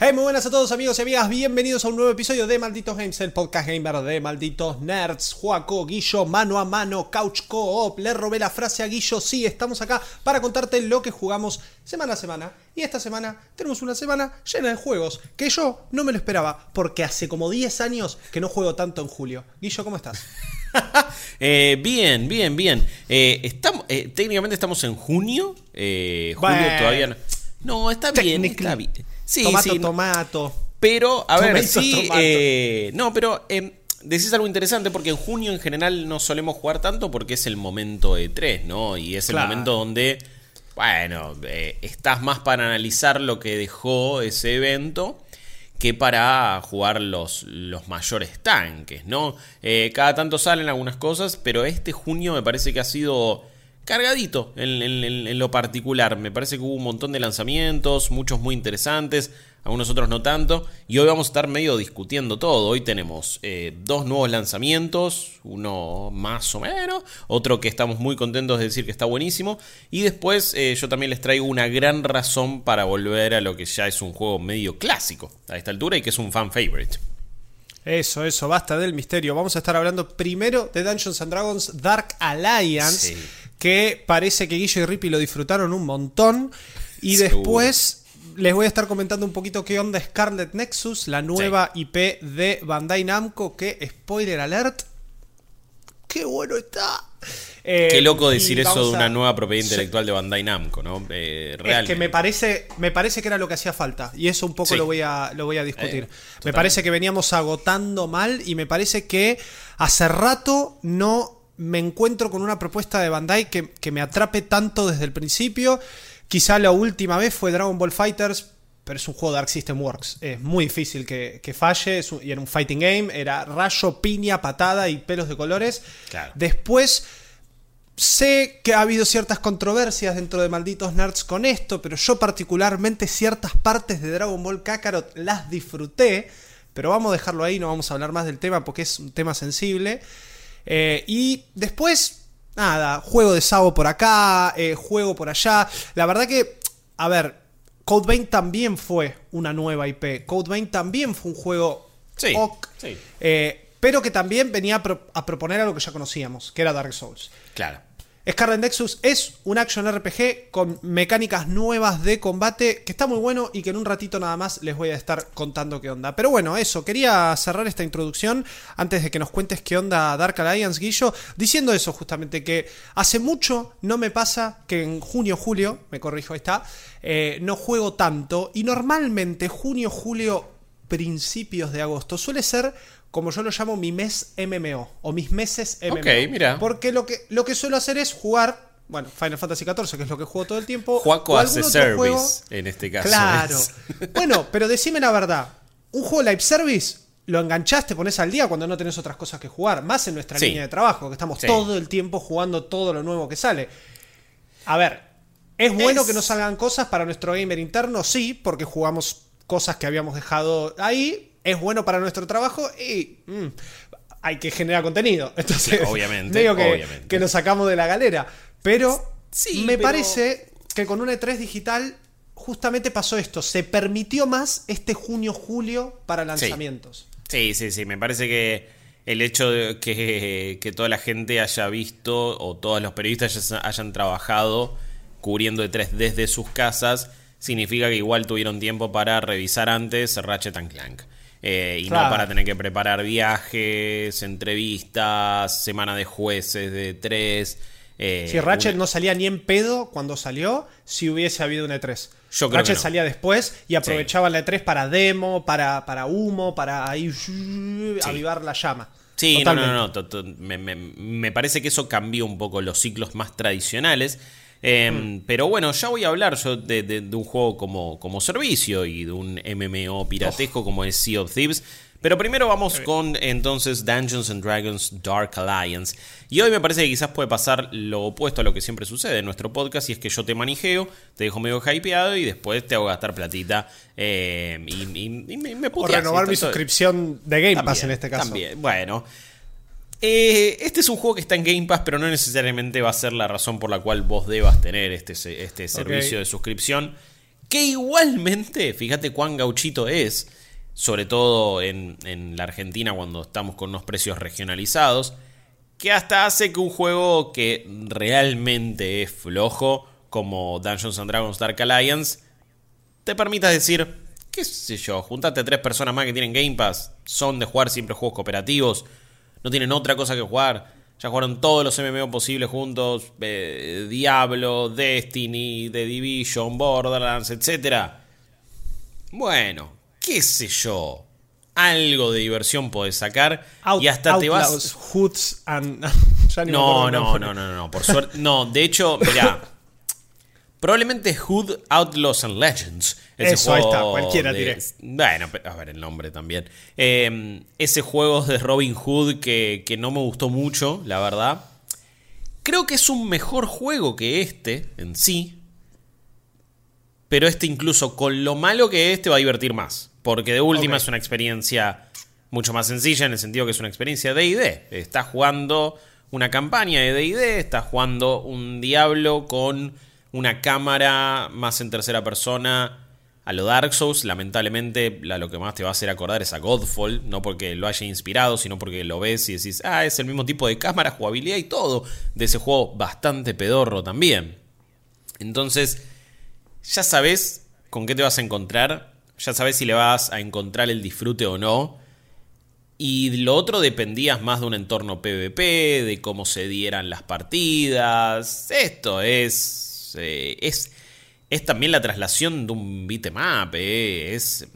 Hey, muy buenas a todos amigos y amigas, bienvenidos a un nuevo episodio de Malditos Games, el podcast gamer de Malditos Nerds. Juaco, Guillo, mano a mano, couch co-op, le robé la frase a Guillo, sí, estamos acá para contarte lo que jugamos semana a semana. Y esta semana tenemos una semana llena de juegos, que yo no me lo esperaba, porque hace como 10 años que no juego tanto en julio. Guillo, ¿cómo estás? Eh, bien, bien, bien. Eh, estamos, eh, técnicamente estamos en junio. Julio Bueno. todavía no. No, está bien, está bien. Sí, tomato, sí. tomato. Pero, a ver, sí. eh, no, pero eh, decís algo interesante porque en junio en general no solemos jugar tanto porque es el momento de 3, ¿no? Y es Claro. el momento donde, bueno, eh, estás más para analizar lo que dejó ese evento que para jugar los, los mayores tanques, ¿no? Eh, cada tanto salen algunas cosas, pero este junio me parece que ha sido cargadito en, en- lo particular. Me parece que hubo un montón de lanzamientos, muchos muy interesantes, algunos otros no tanto, y hoy vamos a estar medio discutiendo todo. Hoy tenemos eh, dos nuevos lanzamientos, uno más o menos, otro que estamos muy contentos de decir que está buenísimo, y después eh, yo también les traigo una gran razón para volver a lo que ya es un juego medio clásico a esta altura y que es un fan favorite. Eso, eso, basta del misterio. Vamos a estar hablando primero de Dungeons and Dragons Dark Alliance, Sí. Que parece que Guillo y Rippy lo disfrutaron un montón. Y Seguro. después les voy a estar comentando un poquito qué onda Scarlet Nexus, la nueva IP de Bandai Namco, que, spoiler alert, qué bueno está. Eh, Qué loco y decir eso de a- una nueva propiedad Sí. intelectual de Bandai Namco, ¿no? Eh, Es realmente. que me parece, me parece que era lo que hacía falta. Y eso un poco Sí. lo voy a, lo voy a discutir. Eh, me parece que veníamos agotando mal y me parece que hace rato no me encuentro con una propuesta de Bandai que, que me atrape tanto desde el principio. Quizá la última vez fue Dragon Ball Fighters. Pero es un juego de Arc System Works. Es muy difícil que, que falle. un- y era un fighting game. Era rayo, piña, patada y pelos de colores. Claro. Después Sé que ha habido ciertas controversias dentro de Malditos Nerds con esto, pero yo particularmente ciertas partes de Dragon Ball Kakarot las disfruté, pero vamos a dejarlo ahí, no vamos a hablar más del tema porque es un tema sensible. Eh, y después, nada, juego de Sabo por acá, eh, juego por allá. La verdad que, a ver, Code Vein también fue una nueva IP. Code Vein también fue un juego Sí, ok, sí. eh, pero que también venía a, pro- a proponer algo que ya conocíamos, que era Dark Souls. Claro. Scarlet Nexus es un action RPG con mecánicas nuevas de combate que está muy bueno y que en un ratito nada más les voy a estar contando qué onda. Pero bueno, eso, quería cerrar esta introducción antes de que nos cuentes qué onda Dark Alliance, Guillo, diciendo eso justamente, que hace mucho no me pasa que en junio, julio, me corrijo, ahí está, eh, no juego tanto y normalmente junio, julio, principios de agosto suele ser como yo lo llamo mi mes MMO o mis meses MMO. Ok, mira. Porque lo que, lo que suelo hacer es jugar, bueno, Final Fantasy XIV, que es lo que juego todo el tiempo. Juaco o hace algún otro service juego. en este caso. Claro. es. bueno, pero decime la verdad. Un juego live service lo enganchaste, pones al día cuando no tenés otras cosas que jugar. Más en nuestra Sí. línea de trabajo, que estamos Sí. todo el tiempo jugando todo lo nuevo que sale. A ver, ¿es bueno Es- que nos salgan cosas para nuestro gamer interno? Sí, porque jugamos cosas que habíamos dejado ahí. Es bueno para nuestro trabajo y mm, hay que generar contenido. Entonces, Obviamente, medio que, obviamente. que nos sacamos de la galera. Pero Sí, me pero- parece que con una E3 digital justamente pasó esto. Se permitió más este junio-julio para lanzamientos. Sí, sí, sí. Me parece que el hecho de que, que toda la gente haya visto o todos los periodistas hayan, hayan trabajado cubriendo E3 desde sus casas significa que igual tuvieron tiempo para revisar antes Ratchet and Clank. Eh, y Claro. no para tener que preparar viajes, entrevistas, semana de jueces de tres. eh, Si Ratchet una- no salía ni en pedo cuando salió, si hubiese habido una E3. Yo creo Ratchet que no. salía después y aprovechaba la E3 para demo, para, para humo, para ahí avivar la llama. Sí, no, Totalmente. no, no. me, me- me parece que eso cambió un poco los ciclos más tradicionales. Eh, Mm. Pero bueno, ya voy a hablar yo de, de- de un juego como, como servicio y de un MMO piratesco como es Sea of Thieves. Pero primero vamos con entonces Dungeons and Dragons Dark Alliance. Y hoy me parece que quizás puede pasar lo opuesto a lo que siempre sucede en nuestro podcast, y es que yo te manijeo, te dejo medio hypeado y después te hago gastar platita eh, y, y- y me, me O puteas. renovar mi suscripción de Game Pass también, en este caso. También, bueno. Eh, este es un juego que está en Game Pass, pero no necesariamente va a ser la razón por la cual vos debas tener este, este servicio de suscripción. Que igualmente, fíjate cuán gauchito es, sobre todo en, en la Argentina cuando estamos con unos precios regionalizados, que hasta hace que un juego que realmente es flojo, como Dungeons and Dragons Dark Alliance, te permita decir, qué sé yo, juntate a tres personas más que tienen Game Pass, son de jugar siempre juegos cooperativos, no tienen otra cosa que jugar, ya jugaron todos los MMO posibles juntos, eh, Diablo, Destiny, The Division, Borderlands, etc. Bueno, qué sé yo, algo de diversión podés sacar Out- y hasta te vas... Hoods and. ya ni No, no, nombre. no, no, no, por suerte. No, de hecho, mira. Probablemente Hood Outlaws and Legends. Ese Eso, ahí está, juego cualquiera de- tiré. Bueno, a ver el nombre también. Eh, ese juego de Robin Hood que, que no me gustó mucho, la verdad. Creo que es un mejor juego que este en sí. Pero este incluso con lo malo que es te va a divertir más. Porque de última es una experiencia mucho más sencilla en el sentido que es una experiencia de D&D. Estás jugando una campaña de D&D, estás jugando un Diablo con una cámara más en tercera persona a lo Dark Souls. Lamentablemente la- lo que más te va a hacer acordar es a Godfall, no porque lo haya inspirado, sino porque lo ves y decís, ah, es el mismo tipo de cámara, jugabilidad y todo de ese juego bastante pedorro también. Entonces, ya sabes con qué te vas a encontrar, ya sabes si le vas a encontrar el disfrute o no. Y lo otro dependías más de un entorno PvP, de cómo se dieran las partidas. Esto es. eh, es. Es también la traslación de un beatmap. eh, Es.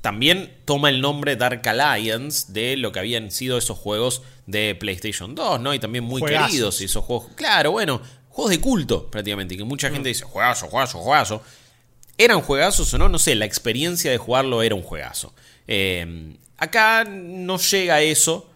También toma el nombre Dark Alliance de lo que habían sido esos juegos de PlayStation 2, ¿no? Y también muy Juegazos. queridos. Esos juegos. Claro, bueno, juegos de culto prácticamente. Y que mucha gente dice, juegazo, juegazo, juegazo. ¿Eran juegazos o no? No sé, la experiencia de jugarlo era un juegazo. Eh, acá no llega a eso,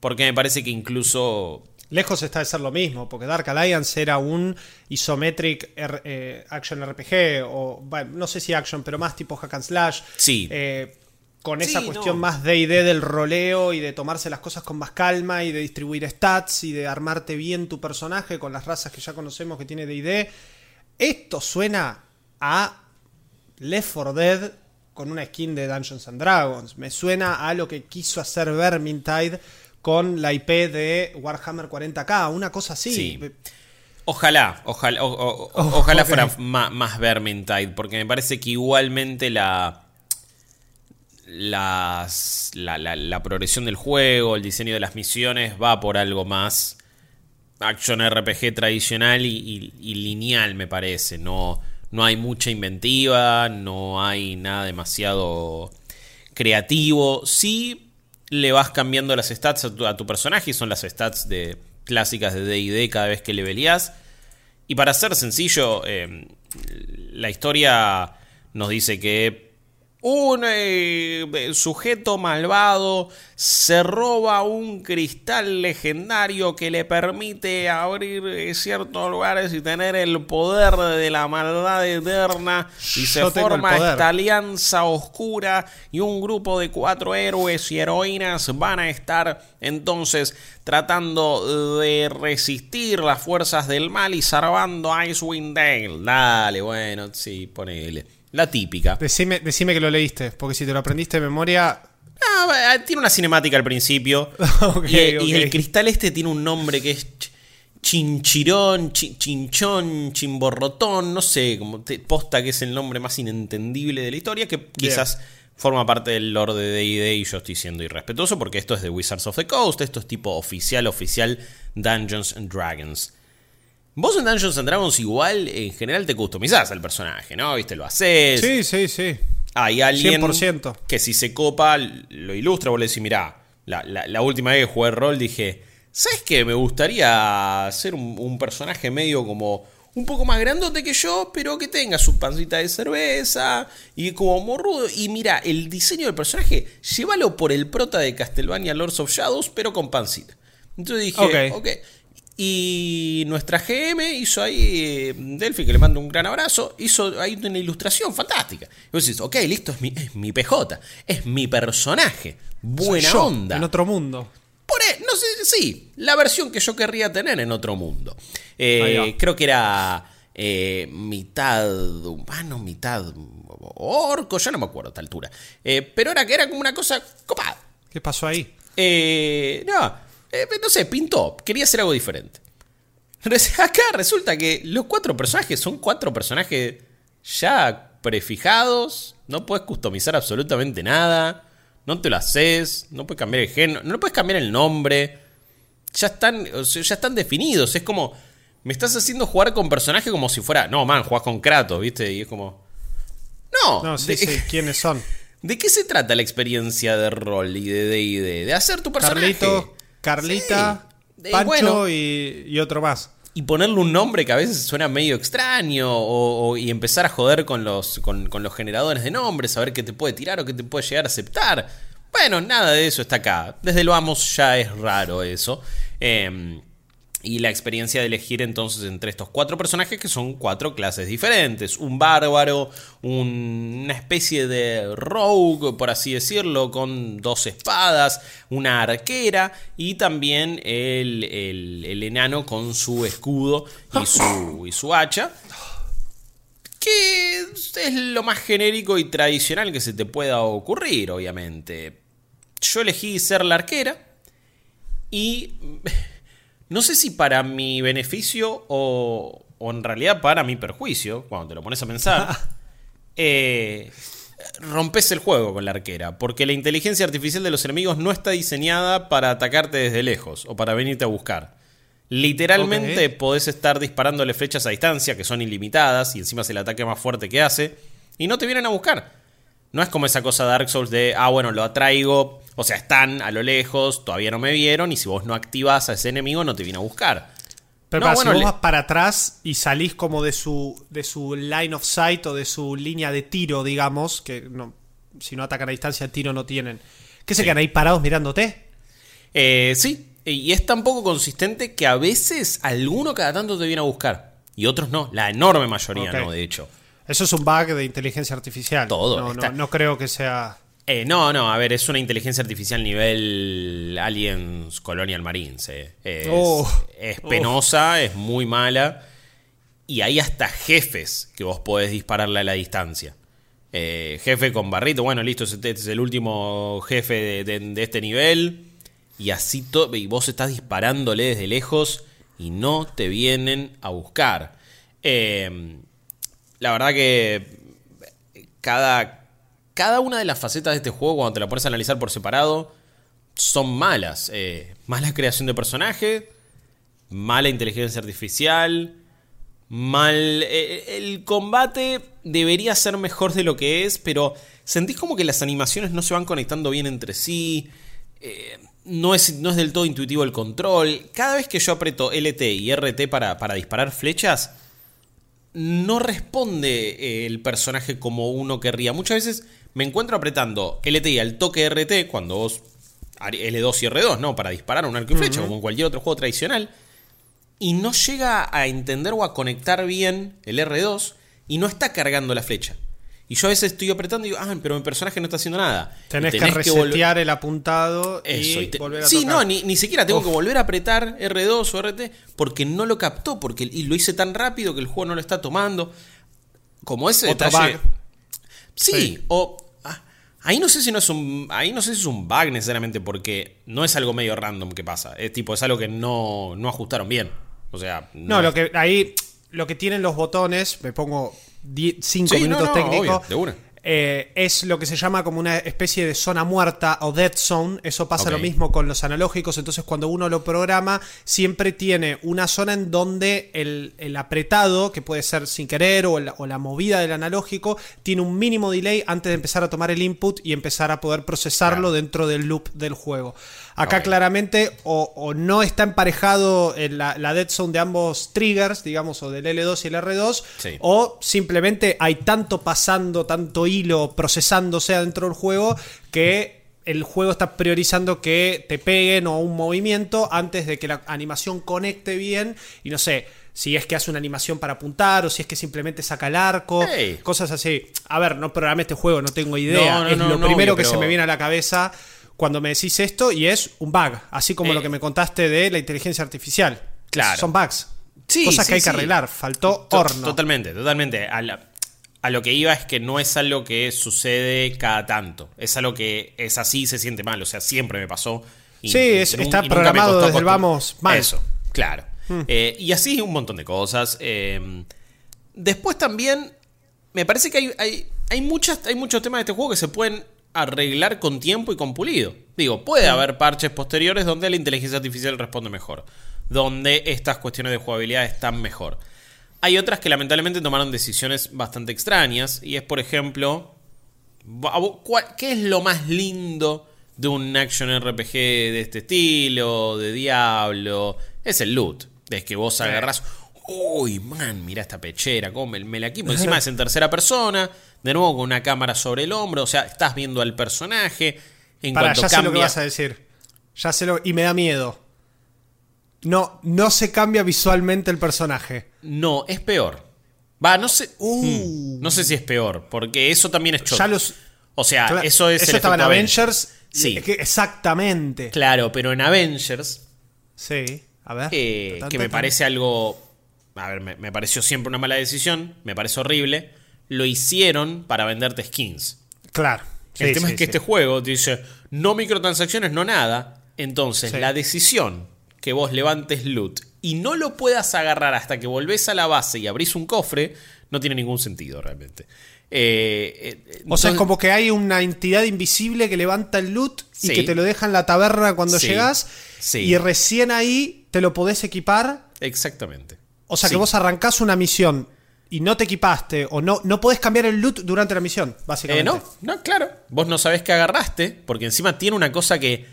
porque me parece que incluso... Lejos está de ser lo mismo, porque Dark Alliance era un isometric R- eh, action RPG, o bueno, no sé si action, pero más tipo hack and slash. Sí. Eh, con Sí, esa cuestión no. más de ID del roleo y de tomarse las cosas con más calma y de distribuir stats y de armarte bien tu personaje con las razas que ya conocemos que tiene DD. Esto suena a Left 4 Dead con una skin de Dungeons and Dragons. Me suena a lo que quiso hacer Vermintide con la IP de Warhammer 40k, una cosa así. Sí. Ojalá, ojalá, o- o- o- ojalá fuera más, Vermintide, porque me parece que igualmente la, las, la, la- la progresión del juego, el diseño de las misiones va por algo más action RPG tradicional y, y- y lineal, me parece. No, no hay mucha inventiva, no hay nada demasiado creativo. Sí le vas cambiando las stats a tu, personaje, y son las stats de, clásicas de D&D cada vez que leveleás. Y para ser sencillo, eh, la historia nos dice que un eh, sujeto malvado se roba un cristal legendario que le permite abrir eh, ciertos lugares y tener el poder de la maldad eterna. Y se Yo forma esta alianza oscura y un grupo de cuatro héroes y heroínas van a estar entonces tratando de resistir las fuerzas del mal y salvando a Icewind Dale. Dale, bueno, sí, ponele. La típica. Decime, decime que lo leíste, porque si te lo aprendiste de memoria. Ah, va, tiene una cinemática al principio. Y, el cristal este tiene un nombre que es ch- chinchirón, chi- chinchón, chimborrotón, no sé, como te posta que es el nombre más inentendible de la historia, que quizás forma parte del lore de D&D y yo estoy siendo irrespetuoso porque esto es de Wizards of the Coast, esto es tipo oficial, oficial Dungeons and Dragons. Vos en Dungeons and Dragons igual en general te customizás al personaje, ¿no? Viste, lo haces. Sí, sí, sí. Hay alguien 100%. que si se copa, lo ilustra, vos le decís, mirá, la, la- la última vez que jugué rol dije, ¿sabes qué? Me gustaría ser un, un personaje medio como un poco más grandote que yo, pero que tenga su pancita de cerveza y como morrudo. Y mira, el diseño del personaje, llévalo por el prota de Castlevania Lords of Shadows, pero con pancita. Entonces dije, Ok. ok. Y nuestra GM hizo ahí, eh, Delphi, que le mando un gran abrazo, hizo ahí una ilustración fantástica. Y vos decís, ok, listo, es mi, es mi PJ, es mi personaje. Buena Soy yo, onda. En otro mundo. Por e- no sé, sí, la versión que yo querría tener en otro mundo. Eh, creo que era eh, mitad humano, mitad orco, ya no me acuerdo a esta altura. Eh, pero era que era como una cosa copada. ¿Qué pasó ahí? Eh, no, eh, no sé, pintó. Quería hacer algo diferente. Acá resulta que los cuatro personajes son cuatro personajes ya prefijados. No puedes customizar absolutamente nada. No te lo haces. No puedes cambiar el género. No puedes cambiar el nombre. Ya están, o sea, ya están definidos. Es como. Me estás haciendo jugar con personajes como si fuera. No, man, jugás con Kratos, ¿viste? Y es como. No, No, sí, de- sí, ¿quiénes son? ¿De qué se trata la experiencia de rol y de D&D? De hacer tu personaje. Carlita, Sí. Y Pancho bueno. y, y otro más. Y ponerle un nombre que a veces suena medio extraño. O, o- y empezar a joder con los, con, con los generadores de nombres. Saber qué te puede tirar o qué te puede llegar a aceptar. Bueno, nada de eso está acá. Desde lo vamos ya es raro eso. Eh, y la experiencia de elegir entonces entre estos cuatro personajes que son cuatro clases diferentes. Un bárbaro, un- una especie de rogue, por así decirlo, con dos espadas, una arquera y también el, el- el enano con su escudo y su, y su hacha. Que es lo más genérico y tradicional que se te pueda ocurrir, obviamente. Yo elegí ser la arquera y no sé si para mi beneficio o, o en realidad para mi perjuicio, cuando te lo pones a pensar, eh, rompes el juego con la arquera, porque la inteligencia artificial de los enemigos no está diseñada para atacarte desde lejos o para venirte a buscar. Literalmente podés estar disparándole flechas a distancia que son ilimitadas y encima es el ataque más fuerte que hace y no te vienen a buscar. No es como esa cosa de Dark Souls de, ah, bueno, lo atraigo, o sea, están a lo lejos, todavía no me vieron y si vos no activas a ese enemigo no te viene a buscar. Pero No, para, bueno, si vos le- vas para atrás y salís como de su, de su line of sight o de su línea de tiro, digamos, que no, si no atacan a distancia, tiro no tienen. ¿Qué se Sí. quedan ahí parados mirándote? Eh, sí, y es tan poco consistente que a veces alguno cada tanto te viene a buscar y otros no, la enorme mayoría no, de hecho. Eso es un bug de inteligencia artificial. Todo, No, está- no, no creo que sea. Eh, no, no, a ver, es una inteligencia artificial nivel Aliens Colonial Marines. eh. Es, Oh. es penosa, es muy mala. Y hay hasta jefes que vos podés dispararle a la distancia. Eh, jefe con barrito, bueno, listo, este es el último jefe de, de- de este nivel. Y así y vos estás disparándole desde lejos y no te vienen a buscar. Eh, la verdad que cada, cada una de las facetas de este juego, cuando te la pones a analizar por separado, son malas. Eh, mala creación de personaje, mala inteligencia artificial, mal... eh, el combate debería ser mejor de lo que es, pero sentís como que las animaciones no se van conectando bien entre sí. eh, no, es, no es del todo intuitivo el control. Cada vez que yo aprieto LT y RT para, para disparar flechas, no responde eh, el personaje como uno querría. Muchas veces me encuentro apretando LT y al toque RT cuando vos L2 y R2, ¿no? Para disparar un arco y flecha, como en cualquier otro juego tradicional. Y no llega a entender o a conectar bien el R2 y no está cargando la flecha. Y yo a veces estoy apretando y digo, ah, pero mi personaje no está haciendo nada. Tenés, que resetear el apuntado eso, y te- volver a Sí, tocar. no, ni, ni siquiera tengo Uf. que volver a apretar R2 o RT porque no lo captó, porque y lo hice tan rápido que el juego no lo está tomando. Como ese Otro detalle. bug. Sí, Sí. o ah, ahí no sé si no es un ahí no sé si es un bug necesariamente porque no es algo medio random que pasa, es tipo es algo que no, no ajustaron bien. O sea, No, lo que ahí lo que tienen los botones, me pongo 5 Sí, minutos no, técnicos. obvio, de una. eh, es lo que se llama como una especie de zona muerta o dead zone. Eso pasa lo mismo con los analógicos. Entonces, cuando uno lo programa, siempre tiene una zona en donde el, el apretado, que puede ser sin querer, o la, o la movida del analógico, tiene un mínimo delay antes de empezar a tomar el input y empezar a poder procesarlo Claro. dentro del loop del juego. Acá claramente o, o no está emparejado en la, la dead zone de ambos triggers, digamos, o del L2 y el R2, Sí. o simplemente hay tanto pasando, tanto hilo procesándose dentro del juego que el juego está priorizando que te peguen o un movimiento antes de que la animación conecte bien y no sé. Si es que hace una animación para apuntar o si es que simplemente saca el arco, Hey. cosas así. A ver, no programé este juego, no tengo idea. No, no, es no, lo primero que se me viene a la cabeza cuando me decís esto y es un bug, así como Eh, lo que me contaste de la inteligencia artificial. Claro. Son bugs. Sí, Cosas sí, que hay que arreglar. Faltó To- horno. Totalmente, totalmente. A, la- a lo que iba es que no es algo que sucede cada tanto. Es algo que es así y se siente mal. O sea, siempre me pasó. Y- Sí, es- está y programado desde el vamos mal. Eso, claro. Eh, y así un montón de cosas. Eh, después también, me parece que hay, hay, hay, muchas, hay muchos temas de este juego que se pueden arreglar con tiempo y con pulido. Digo, puede haber parches posteriores donde la inteligencia artificial responde mejor. Donde estas cuestiones de jugabilidad están mejor. Hay otras que lamentablemente tomaron decisiones bastante extrañas. Y es, por ejemplo, a vos, ¿cuál- ¿qué es lo más lindo de un action RPG de este estilo, de Diablo? Es el loot. Es que vos agarrás. Uy, man, mira esta pechera, cómo me, me la equipo. Encima es en tercera persona, de nuevo con una cámara sobre el hombro. O sea, estás viendo al personaje. En Para, cuanto ya sé lo que cambia. vas a decir. Ya sé lo y me da miedo. No, no se cambia visualmente el personaje. No, es peor. Va, no sé. Hmm, no sé si es peor, porque eso también es choto. Los O sea, Claro, eso es. el estaba en Avengers. Sí. Es que- exactamente. Claro, pero en Avengers, Sí. A ver. eh, que me parece algo. A ver, me, me pareció siempre una mala decisión, me parece horrible. Lo hicieron para venderte skins. Claro. El tema sí, es que sí. este juego dice no microtransacciones, no nada. Entonces, la decisión que vos levantes loot y no lo puedas agarrar hasta que volvés a la base y abrís un cofre, no tiene ningún sentido realmente. Eh, eh, O sea, es como que hay una entidad invisible que levanta el loot y Sí. que te lo deja en la taberna cuando Sí. llegas. Sí. Y recién ahí te lo podés equipar. Exactamente. O sea, Sí. que vos arrancás una misión y no te equipaste o no, no podés cambiar el loot durante la misión, Eh, básicamente. no, no, claro. Vos no sabés qué agarraste, porque encima tiene una cosa que.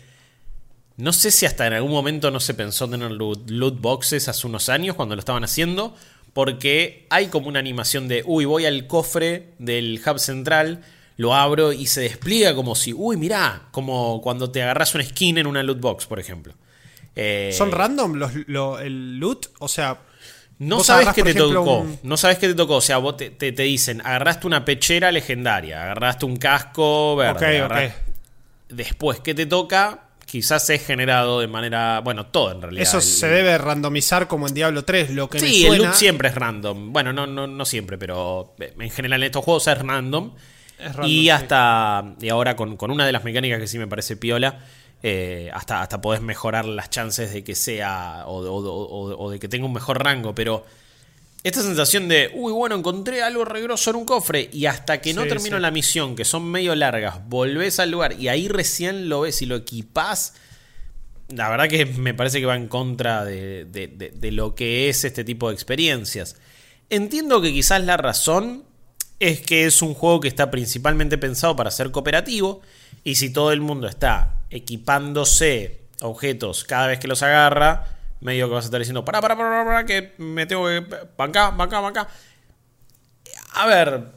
No sé si hasta en algún momento no se pensó tener loot, loot boxes hace unos años cuando lo estaban haciendo, porque hay como una animación de, uy, voy al cofre del hub central, lo abro y se despliega como si, uy, mirá, como cuando te agarras una skin en una loot box, por ejemplo. Eh, ¿Son random los, lo- el loot? O sea, No sabes qué te ejemplo, tocó. un- No sabes qué te tocó. O sea, vos te, te- te dicen, agarraste una pechera legendaria, agarraste un casco verde. ok, agarra- ok. Después, ¿qué te toca? Quizás es generado de manera. Bueno, todo en realidad. Eso El- se debe randomizar como en Diablo 3, lo que me Sí, el suena. loot siempre es random. Bueno, no, no, no siempre, pero en general en estos juegos es random. Es random, y sí. hasta. Y ahora con, con una de las mecánicas que sí me parece piola. Eh, hasta, hasta podés mejorar las chances de que sea. O, o- o- o de que tenga un mejor rango. Pero. Esta sensación de, uy, bueno, encontré algo regroso en un cofre y hasta que no Sí, termino sí. la misión, que son medio largas, volvés al lugar y ahí recién lo ves y lo equipás, la verdad que me parece que va en contra de, de- de- de lo que es este tipo de experiencias. Entiendo que quizás la razón es que es un juego que está principalmente pensado para ser cooperativo y si todo el mundo está equipándose objetos cada vez que los agarra, medio que vas a estar diciendo, para, para, para, para, que me tengo que... Banca, banca, banca. A ver,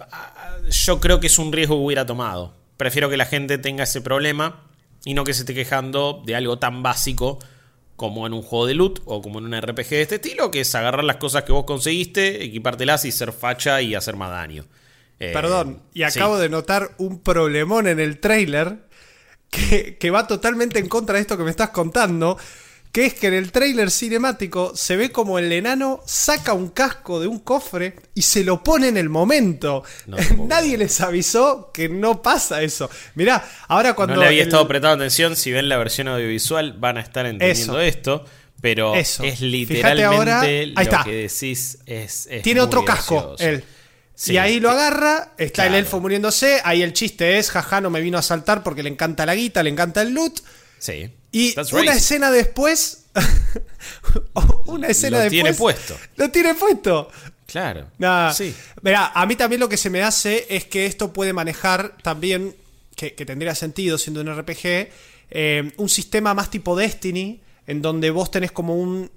yo creo que es un riesgo que hubiera tomado. Prefiero que la gente tenga ese problema y no que se esté quejando de algo tan básico como en un juego de loot o como en un RPG de este estilo, que es agarrar las cosas que vos conseguiste, equipártelas y ser facha y hacer más daño. Eh, Perdón, y sí. acabo de notar un problemón en el trailer que, que va totalmente en contra de esto que me estás contando. Que es que en el trailer cinemático se ve como el enano saca un casco de un cofre y se lo pone en el momento. No Nadie les avisó que no pasa eso. Mirá, ahora cuando. No le había el- estado prestando atención. Si ven la versión audiovisual, van a estar entendiendo Eso. esto. Pero Eso. es literalmente ahora- lo está. que decís. Es, es Tiene otro casco, él. Sí. Y ahí lo agarra, está el elfo muriéndose, ahí el chiste es, jaja, no me vino a saltar porque le encanta la guita, le encanta el loot. Sí. Y That's una escena después. una escena Lo después. tiene puesto. Lo tiene puesto. Claro. Nah. Sí. Mirá, a mí también lo que se me hace es que esto puede manejar también, que, que tendría sentido siendo un RPG, eh, un sistema más tipo Destiny, en donde vos tenés como un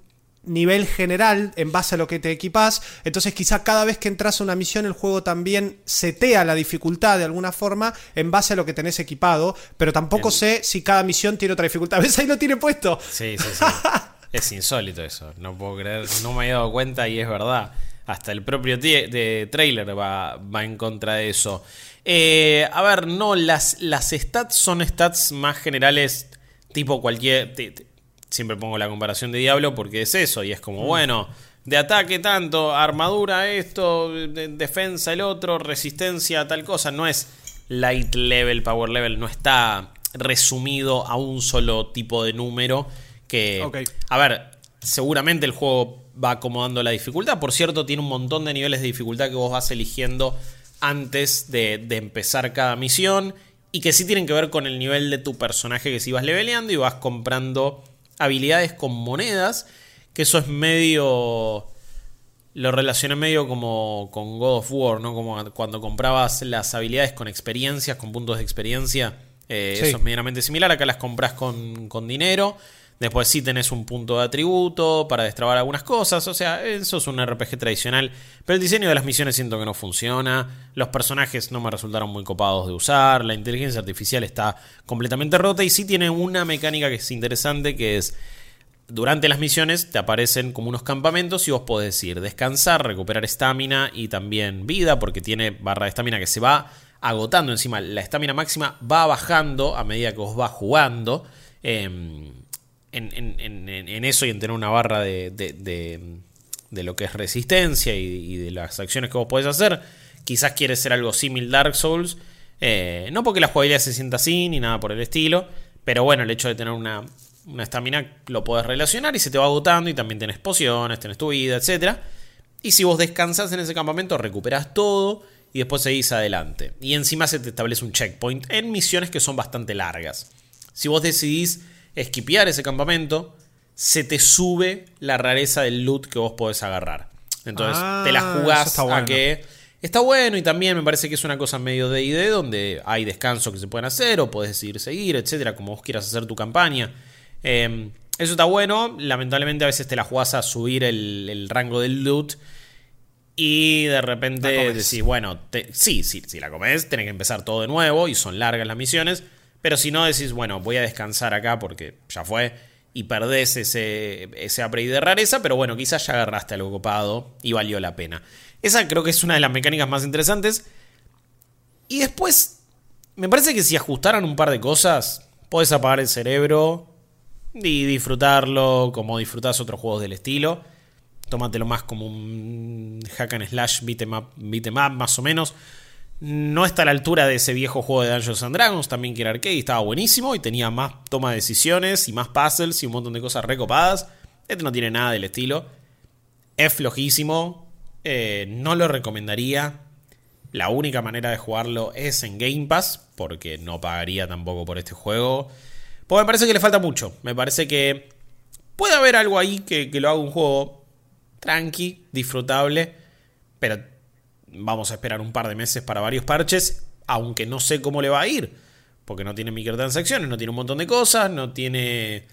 nivel general en base a lo que te equipás. Entonces quizá cada vez que entras a una misión el juego también setea la dificultad de alguna forma en base a lo que tenés equipado. Pero tampoco El- sé si cada misión tiene otra dificultad. ¿Ves? Ahí lo tiene puesto. Sí, sí, sí. es insólito eso. No puedo creer. No me había dado cuenta y es verdad. Hasta el propio de trailer va, va en contra de eso. Eh, a ver, no, las, las stats son stats más generales, tipo cualquier. Siempre pongo la comparación de Diablo porque es eso, y es como, bueno, de ataque tanto, armadura esto, de- defensa el otro, resistencia tal cosa. No es light level, power level, no está resumido a un solo tipo de número. Que, a ver, seguramente el juego va acomodando la dificultad. Por cierto, tiene un montón de niveles de dificultad que vos vas eligiendo antes de, de empezar cada misión. Y que sí tienen que ver con el nivel de tu personaje que si vas leveleando y vas comprando habilidades con monedas. Que eso es medio. Lo relacioné medio como con God of War, ¿no? Como cuando comprabas las habilidades con experiencias, con puntos de experiencia. Eh, Sí. Eso es medianamente similar. Acá las compras con, con dinero. Después sí tenés un punto de atributo para destrabar algunas cosas. O sea, eso es un RPG tradicional. Pero el diseño de las misiones siento que no funciona. Los personajes no me resultaron muy copados de usar. La inteligencia artificial está completamente rota. Y sí tiene una mecánica que es interesante que es durante las misiones te aparecen como unos campamentos y vos podés ir descansar, recuperar estamina y también vida, porque tiene barra de estamina que se va agotando encima. La estamina máxima va bajando a medida que vos vas jugando. em, en, eso y en tener una barra de, de- lo que es resistencia y, de las acciones que vos podés hacer. Quizás quieres ser algo similar Dark Souls. eh, no porque la jugabilidad se sienta así ni nada por el estilo. Pero bueno, el hecho de tener una estamina lo podés relacionar y se te va agotando. Y también tenés pociones, tenés tu vida, etc. Y si vos descansas en ese campamento, recuperás todo y después seguís adelante. Y encima se te establece un checkpoint en misiones que son bastante largas. Si vos decidís esquipear ese campamento, se te sube la rareza del loot que vos podés agarrar. Entonces Ah, te la jugás a que está bueno y también me parece que es una cosa medio de ID donde hay descansos que se pueden hacer o podés decidir seguir, etcétera, como vos quieras hacer tu campaña. Eh, eso está bueno. Lamentablemente a veces te la jugás a subir el, el rango del loot. Y de repente decís, bueno, te- sí, sí, si la comes, tenés que empezar todo de nuevo y son largas las misiones. Pero si no, decís, bueno, voy a descansar acá porque ya fue. Y perdés ese, ese upgrade de rareza. Pero bueno, quizás ya agarraste algo copado y valió la pena. Esa creo que es una de las mecánicas más interesantes. Y después, me parece que si ajustaran un par de cosas, podés apagar el cerebro y disfrutarlo como disfrutás otros juegos del estilo. Tómatelo más como un hack and slash beat 'em up, beat 'em up, más o menos. No está a la altura de ese viejo juego de Dungeons and Dragons, también que era arcade, y estaba buenísimo y tenía más toma de decisiones y más puzzles y un montón de cosas recopadas. Este no tiene nada del estilo. Es flojísimo. eh, no lo recomendaría. La única manera de jugarlo es en Game Pass, porque no pagaría tampoco por este juego. Pues me parece que le falta mucho. Me parece que puede haber algo ahí que, que lo haga un juego tranqui, disfrutable, pero vamos a esperar un par de meses para varios parches, aunque no sé cómo le va a ir, porque no tiene microtransacciones, no tiene un montón de cosas, no tiene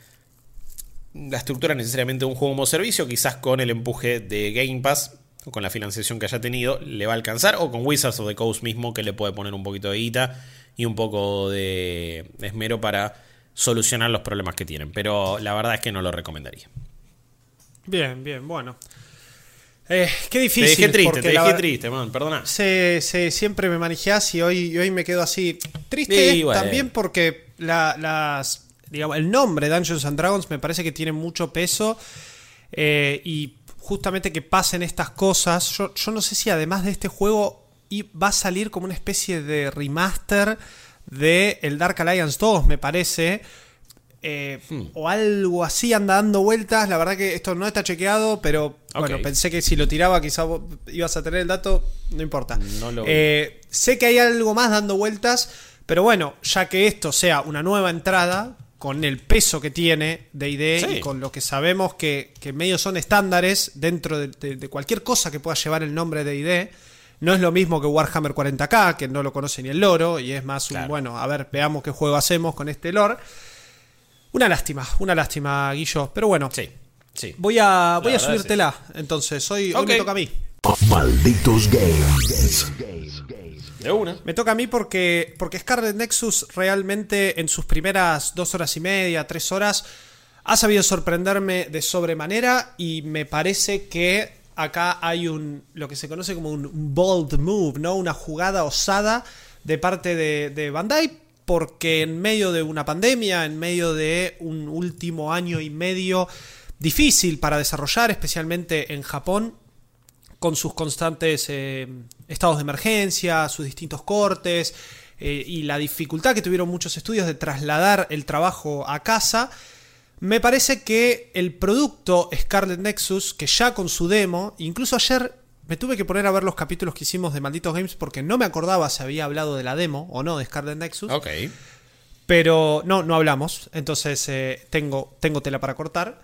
la estructura necesariamente de un juego como servicio, quizás con el empuje de Game Pass o con la financiación que haya tenido le va a alcanzar, o con Wizards of the Coast mismo que le puede poner un poquito de guita y un poco de esmero para solucionar los problemas que tienen, pero la verdad es que no lo recomendaría. Bien, bien, bueno. Eh, qué Te difícil. dejé triste, te dejé triste, man, perdona. Sí, sí, siempre me manejás y hoy, y hoy me quedo así. Triste Sí, bueno. también porque la- las, digamos, el nombre Dungeons and Dragons me parece que tiene mucho peso eh, y justamente que pasen estas cosas. Yo, yo no sé si además de este juego va a salir como una especie de remaster de el Dark Alliance 2, me parece. Eh, Hmm. O algo así anda dando vueltas. La verdad que esto no está chequeado, pero bueno, pensé que si lo tiraba quizás vos ibas a tener el dato. No importa. No lo. Eh, sé que hay algo más dando vueltas, pero bueno, ya que esto sea una nueva entrada, con el peso que tiene de ID Sí. y con lo que sabemos que, que medios son estándares dentro de, de- de cualquier cosa que pueda llevar el nombre de ID. No es lo mismo que Warhammer 40k, que no lo conoce ni el loro, y es más un, bueno, a ver, veamos qué juego hacemos con este lore. Una lástima, una lástima, Guillo. Pero bueno, Sí, sí. voy a, voy a subírtela. Entonces, hoy, hoy me toca a mí. Malditos Games. De una. Me toca a mí porque, porque Scarlet Nexus realmente en sus primeras dos horas y media, tres horas, ha sabido sorprenderme de sobremanera y me parece que acá hay un lo que se conoce como un bold move, ¿no? Una jugada osada de parte de, de Bandai, porque en medio de una pandemia, en medio de un último año y medio difícil para desarrollar, especialmente en Japón, con sus constantes eh, estados de emergencia, sus distintos cortes eh, y la dificultad que tuvieron muchos estudios de trasladar el trabajo a casa, me parece que el producto Scarlet Nexus, que ya con su demo, incluso ayer me tuve que poner a ver los capítulos que hicimos de Malditos Games porque no me acordaba si había hablado de la demo o no de Scarlet Nexus. Ok. Pero no, no hablamos, entonces eh, tengo, tengo tela para cortar.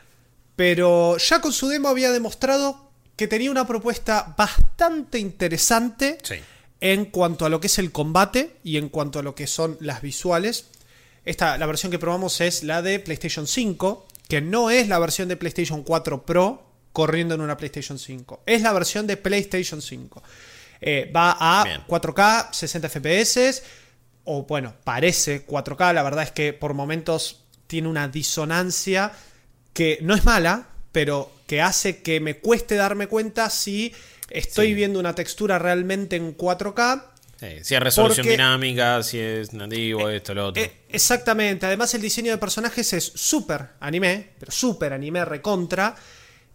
Pero ya con su demo había demostrado que tenía una propuesta bastante interesante Sí. en cuanto a lo que es el combate y en cuanto a lo que son las visuales. Esta, la versión que probamos es la de PlayStation 5, que no es la versión de PlayStation 4 Pro corriendo en una PlayStation 5. Es la versión de PlayStation 5. Eh, va a Bien. 4K, 60 FPS, o bueno, parece 4K, la verdad es que por momentos tiene una disonancia que no es mala, pero que hace que me cueste darme cuenta si estoy Sí. viendo una textura realmente en 4K Sí, Si es resolución Porque- dinámica, si es nativo, esto, lo otro. Eh, exactamente, además el diseño de personajes es súper anime, pero súper anime recontra.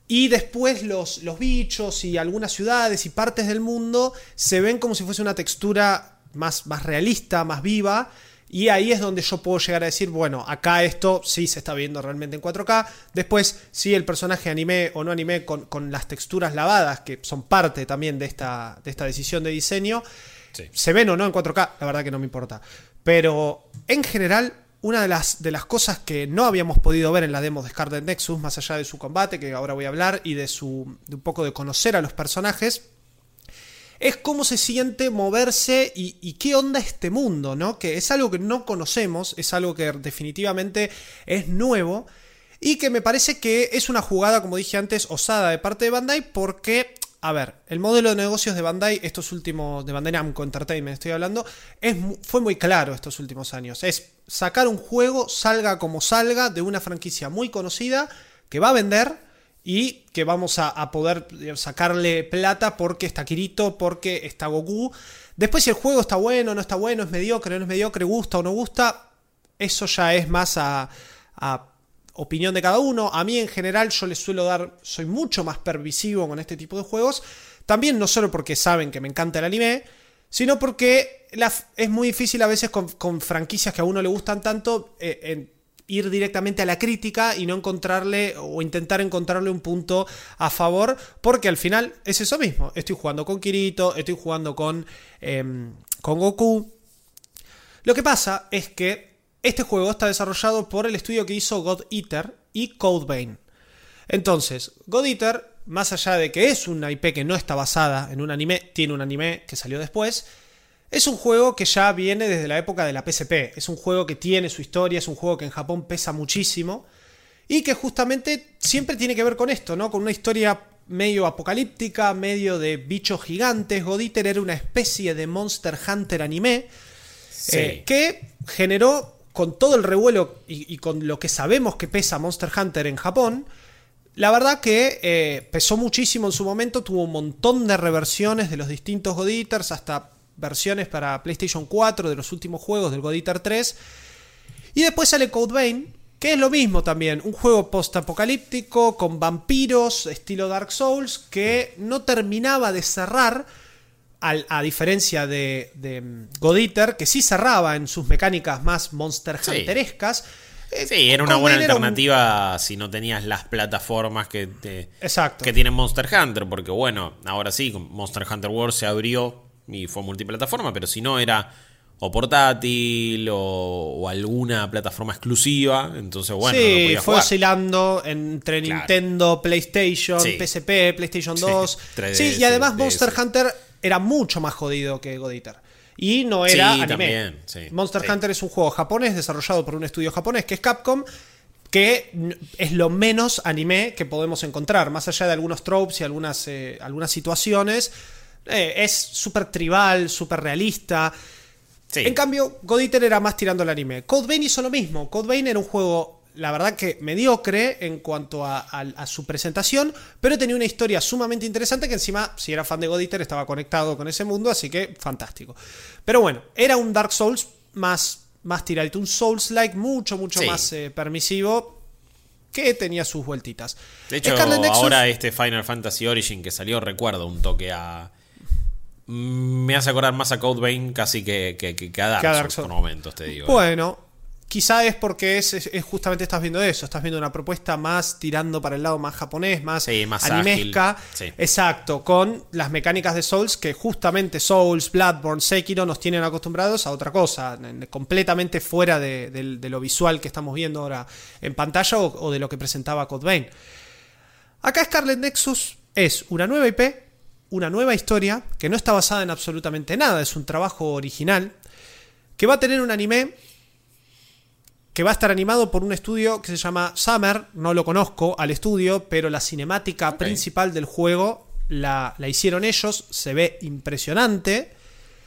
Y después los, los bichos y algunas ciudades y partes del mundo se ven como si fuese una textura más, más realista, más viva. Y ahí es donde yo puedo llegar a decir, bueno, acá esto sí se está viendo realmente en 4K. Después, si el personaje anime o no anime con, con las texturas lavadas, que son parte también de esta, de esta decisión de diseño, Sí. se ven o no en 4K, la verdad que no me importa. Pero en general, una de las, de las cosas que no habíamos podido ver en la demo de Scarlet Nexus, más allá de su combate, que ahora voy a hablar, y de su. un poco de conocer a los personajes. Es cómo se siente moverse y qué onda este mundo, ¿no? Que es algo que no conocemos, es algo que definitivamente es nuevo y que me parece que es una jugada, como dije antes, osada de parte de Bandai porque, a ver, el modelo de negocios de Bandai, estos últimos, de Bandai Namco Entertainment estoy hablando, es, fue muy claro estos últimos años. Es sacar un juego, salga como salga, de una franquicia muy conocida, que va a vender y que vamos a, poder sacarle plata porque está Kirito, porque está Goku. Después si el juego está bueno, no está bueno, es mediocre, no es mediocre, gusta o no gusta, eso ya es más a opinión de cada uno. A mí en general yo les suelo dar, soy mucho más pervisivo con este tipo de juegos. También no solo porque saben que me encanta el anime, sino porque es muy difícil a veces con, franquicias que a uno le gustan tanto eh, ir directamente a la crítica y no encontrarle o intentar encontrarle un punto a favor, porque al final es eso mismo. Estoy jugando con Kirito, estoy jugando con, em, con Goku. Lo que pasa es que este juego está desarrollado por el estudio que hizo God Eater y Codevein. Entonces, God Eater, más allá de que es una IP que no está basada en un anime, tiene un anime que salió después, es un juego que ya viene desde la época de la PSP. Es un juego que tiene su historia, es un juego que en Japón pesa muchísimo y que justamente siempre tiene que ver con esto, ¿no? Con una historia medio apocalíptica, medio de bichos gigantes. God Eater era una especie de Monster Hunter anime Sí. eh, que generó con todo el revuelo y, con lo que sabemos que pesa Monster Hunter en Japón. La verdad que eh, pesó muchísimo en su momento, tuvo un montón de reversiones de los distintos God Eaters, hasta versiones para PlayStation 4 de los últimos juegos del God Eater 3. Y después sale Code Vein, que es lo mismo también, un juego post-apocalíptico con vampiros, estilo Dark Souls, que no terminaba de cerrar, al- a diferencia de, de mm, God Eater, que sí cerraba en sus mecánicas más Monster. Hunterescas. Eh, Sí, era una buena un- alternativa si no tenías las plataformas que, te- que tiene Monster Hunter, porque bueno, ahora sí, Monster Hunter World se abrió y fue multiplataforma, pero si no era o portátil o, o alguna plataforma exclusiva, entonces bueno, no sí, fue oscilando entre Claro. Nintendo, PlayStation, Sí. PSP, PlayStation 2. 3DS, sí, y además. Monster Hunter era mucho más jodido que God Eater. Y no era Sí, anime. también, sí, Monster sí. Hunter es un juego japonés desarrollado por un estudio japonés que es Capcom, que es lo menos anime que podemos encontrar, más allá de algunos tropes y algunas, eh, algunas situaciones. eh, es súper tribal, súper realista. Sí. En cambio, God Eater era más tirando al anime. Code Vein hizo lo mismo. Code Vein era un juego la verdad que mediocre en cuanto a, a- a su presentación, pero tenía una historia sumamente interesante que encima, si era fan de God Eater, estaba conectado con ese mundo, así que fantástico. Pero bueno, era un Dark Souls más, más tiradito, un Souls-like mucho, mucho Sí. más eh, permisivo, que tenía sus vueltitas. De hecho, Nexus- ahora este Final Fantasy Origin que salió, recuerdo un toque a. Me hace acordar más a Code Vein casi que, que, que- que a Dark, Que a Dark Souls, Souls. por momentos, te digo. Bueno, quizá es porque es, es- es justamente estás viendo eso, estás viendo una propuesta más tirando para el lado más japonés, más, Sí, más animesca. sí. Exacto, con las mecánicas de Souls que justamente Souls, Bloodborne, Sekiro nos tienen acostumbrados a otra cosa, en- completamente fuera de, lo visual que estamos viendo ahora en pantalla o, o de lo que presentaba Code Vein. Acá Scarlet Nexus es una nueva IP, una nueva historia, que no está basada en absolutamente nada, es un trabajo original, que va a tener un anime que va a estar animado por un estudio que se llama Summer, no lo conozco al estudio, pero la cinemática principal del juego la, la hicieron ellos, se ve impresionante.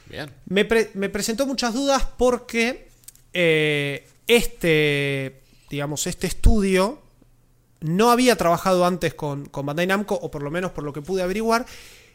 Bien. Me, pre- me presentó muchas dudas porque eh, este, digamos, este estudio no había trabajado antes con, con Bandai Namco, o por lo menos por lo que pude averiguar,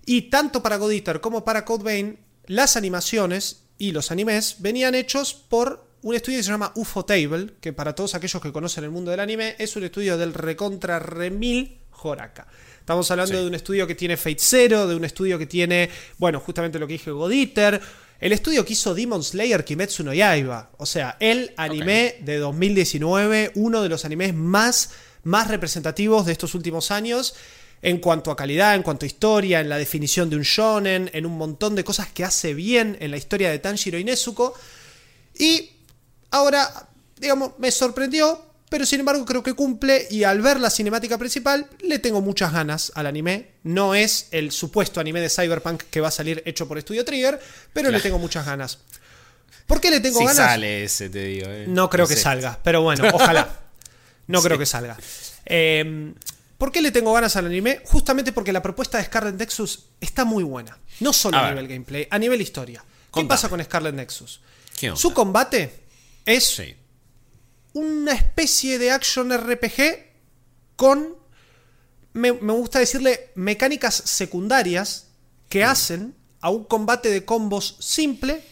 y tanto para God Eater como para Code Vein, las animaciones y los animes venían hechos por un estudio que se llama UFO Table, que para todos aquellos que conocen el mundo del anime es un estudio del recontra remil Horaka. Estamos hablando Sí. de un estudio que tiene Fate Zero, de un estudio que tiene, bueno, justamente lo que dije, God Eater, el estudio que hizo Demon Slayer Kimetsu no Yaiba. O sea, el anime de 2019, uno de los animes más, más representativos de estos últimos años en cuanto a calidad, en cuanto a historia, en la definición de un shonen, en un montón de cosas que hace bien en la historia de Tanjiro y Nezuko. Y ahora, digamos, me sorprendió, pero sin embargo creo que cumple y al ver la cinemática principal le tengo muchas ganas al anime. No es el supuesto anime de Cyberpunk que va a salir hecho por Studio Trigger, pero le tengo muchas ganas. ¿Por qué le tengo Si ganas? sale ese, te digo. eh. No creo que sé. salga, pero bueno, ojalá. No Sí. creo que salga. Eh, ¿Por qué le tengo ganas al anime? Justamente porque la propuesta de Scarlet Nexus está muy buena. No solo A nivel gameplay, a nivel historia. ¿Qué Contame. pasa con Scarlet Nexus? ¿Qué onda? Su combate es Sí. una especie de action RPG con, me, me gusta decirle, mecánicas secundarias que hacen a un combate de combos simple,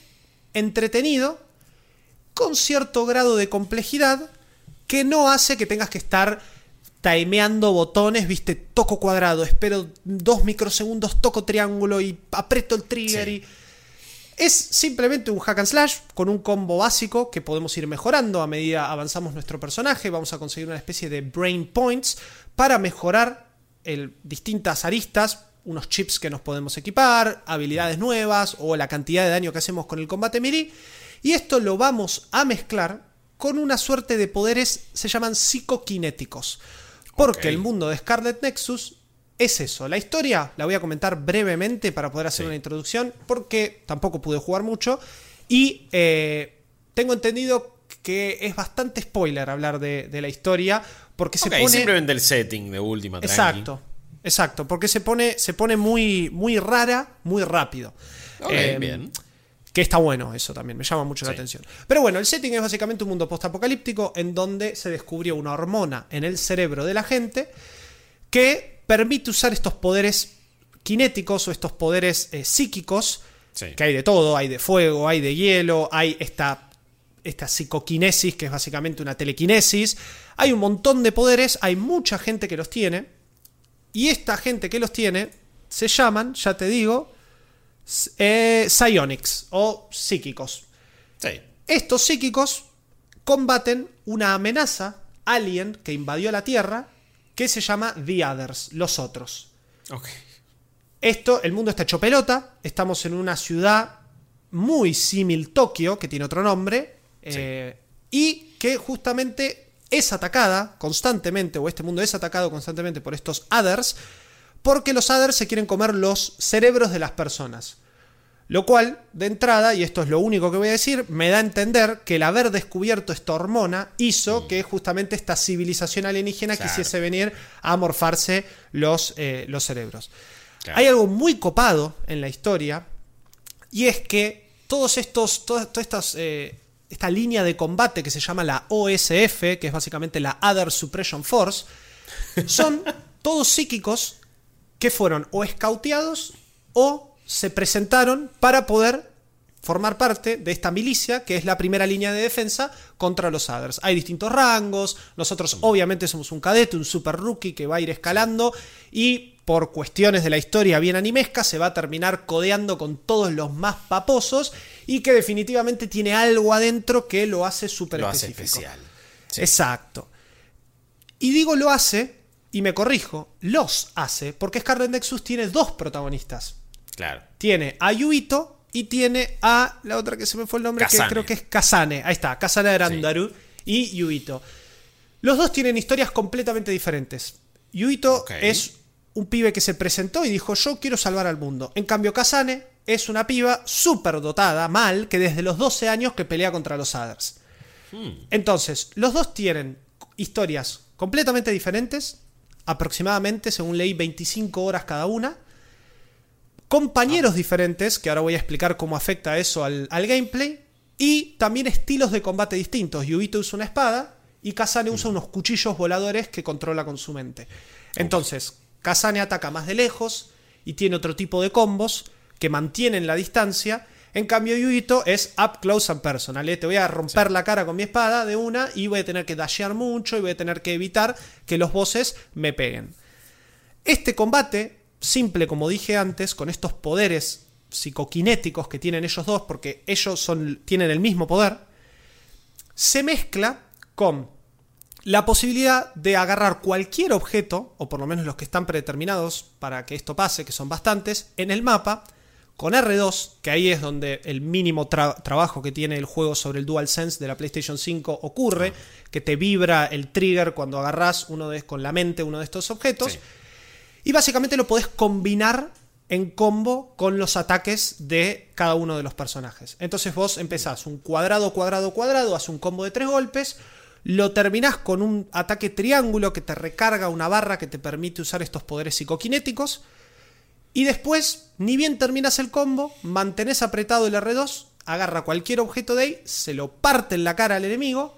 entretenido, con cierto grado de complejidad, que no hace que tengas que estar timeando botones, viste, toco cuadrado, espero dos microsegundos, toco triángulo y aprieto el trigger Sí. y... Es simplemente un hack and slash con un combo básico que podemos ir mejorando a medida avanzamos nuestro personaje. Vamos a conseguir una especie de brain points para mejorar el, distintas aristas, unos chips que nos podemos equipar, habilidades nuevas o la cantidad de daño que hacemos con el combate melee. Y esto lo vamos a mezclar con una suerte de poderes, se llaman psicoquinéticos. Porque el mundo de Scarlet Nexus es eso. La historia la voy a comentar brevemente para poder hacer Sí. una introducción, porque tampoco pude jugar mucho. Y eh, tengo entendido que es bastante spoiler hablar de, de la historia, porque se pone... simplemente el setting de última, tranqui. Exacto, exacto, porque se pone, se pone muy, muy rara, muy rápido. Eh, bien. Que está bueno eso también, me llama mucho la atención. Pero bueno, el setting es básicamente un mundo postapocalíptico en donde se descubrió una hormona en el cerebro de la gente que permite usar estos poderes kinéticos o estos poderes eh, psíquicos, Sí. que hay de todo, hay de fuego, hay de hielo, hay esta, esta psicoquinesis, que es básicamente una telequinesis, hay un montón de poderes, hay mucha gente que los tiene, y esta gente que los tiene se llaman, ya te digo, eh, psionics o psíquicos. Sí. Estos psíquicos combaten una amenaza alien que invadió la Tierra que se llama The Others, los otros. Ok. Esto, el mundo está hecho pelota, estamos en una ciudad muy símil Tokio, que tiene otro nombre, eh, y que justamente es atacada constantemente, o este mundo es atacado constantemente por estos Others, porque los Others se quieren comer los cerebros de las personas. Lo cual, de entrada, y esto es lo único que voy a decir, me da a entender que el haber descubierto esta hormona hizo que justamente esta civilización alienígena Claro. quisiese venir a morfarse los, eh, los cerebros. Claro. Hay algo muy copado en la historia, y es que todos estos, todas, todas estas, eh, esta línea de combate que se llama la OSF, que es básicamente la Other Suppression Force, son todos psíquicos que fueron o escauteados o se presentaron para poder formar parte de esta milicia, que es la primera línea de defensa contra los Others. Hay distintos rangos, nosotros obviamente somos un cadete, un super rookie que va a ir escalando y por cuestiones de la historia bien animesca se va a terminar codeando con todos los más paposos y que definitivamente tiene algo adentro que lo hace súper especial. Sí. Exacto. Y digo lo hace, y me corrijo, los hace, porque Scarlet Nexus tiene dos protagonistas. Claro. Tiene a Yuito y tiene a la otra que se me fue el nombre, Kazane. que creo que es Kazane. Ahí está, Kazane Arandaru y Yuito. Los dos tienen historias completamente diferentes. Yuito es un pibe que se presentó y dijo, yo quiero salvar al mundo. En cambio, Kazane es una piba súper dotada, mal, que desde los 12 años que pelea contra los Others. Entonces, los dos tienen historias completamente diferentes, aproximadamente, según leí, 25 horas cada una. Compañeros diferentes, que ahora voy a explicar cómo afecta eso al, al gameplay. Y también estilos de combate distintos. Yubito usa una espada y Kazane usa unos cuchillos voladores que controla con su mente. Entonces, Kazane ataca más de lejos y tiene otro tipo de combos que mantienen la distancia. En cambio, Yubito es up close and personal. ¿eh? Te voy a romper la cara con mi espada de una y voy a tener que dashear mucho y voy a tener que evitar que los bosses me peguen. Este combate, simple como dije antes, con estos poderes psicoquinéticos que tienen ellos dos, porque ellos son, tienen el mismo poder, se mezcla con la posibilidad de agarrar cualquier objeto, o por lo menos los que están predeterminados para que esto pase, que son bastantes, en el mapa, con R2, que ahí es donde el mínimo tra- trabajo que tiene el juego sobre el DualSense de la PlayStation 5 ocurre, que te vibra el trigger cuando agarras uno de, con la mente uno de estos objetos. Sí. Y básicamente lo podés combinar en combo con los ataques de cada uno de los personajes. Entonces vos empezás un cuadrado, cuadrado, cuadrado, haces un combo de tres golpes, lo terminás con un ataque triángulo que te recarga una barra que te permite usar estos poderes psicoquinéticos. Y después, ni bien terminas el combo, mantenés apretado el R2, agarra cualquier objeto de ahí, se lo parte en la cara al enemigo,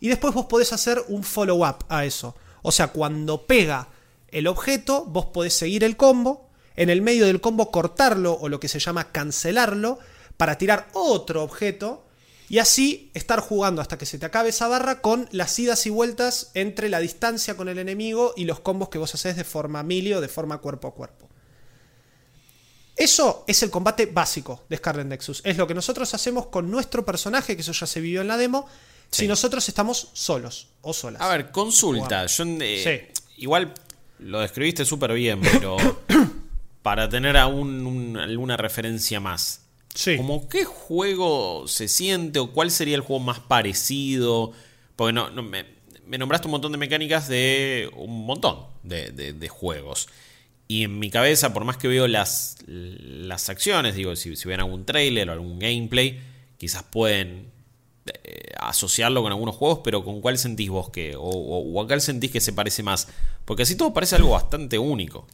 y después vos podés hacer un follow-up a eso. O sea, cuando pega el objeto, vos podés seguir el combo, en el medio del combo cortarlo o lo que se llama cancelarlo para tirar otro objeto y así estar jugando hasta que se te acabe esa barra con las idas y vueltas entre la distancia con el enemigo y los combos que vos haces de forma melee o de forma cuerpo a cuerpo. Eso es el combate básico de Scarlet Nexus. Es lo que nosotros hacemos con nuestro personaje, que eso ya se vivió en la demo, si nosotros estamos solos o solas. A ver, consulta. Yo, eh, Sí. Igual lo describiste súper bien, pero para tener aún un- alguna referencia más. Sí. ¿Cómo qué juego se siente o cuál sería el juego más parecido? Porque no, no, me, me nombraste un montón de mecánicas de un montón de, de- de juegos. Y en mi cabeza, por más que veo las, las acciones, digo, si, si ven algún trailer o algún gameplay, quizás pueden eh, asociarlo con algunos juegos, pero ¿con cuál sentís vos que, o, o- o a cuál sentís que se parece más? Porque así todo parece algo bastante único.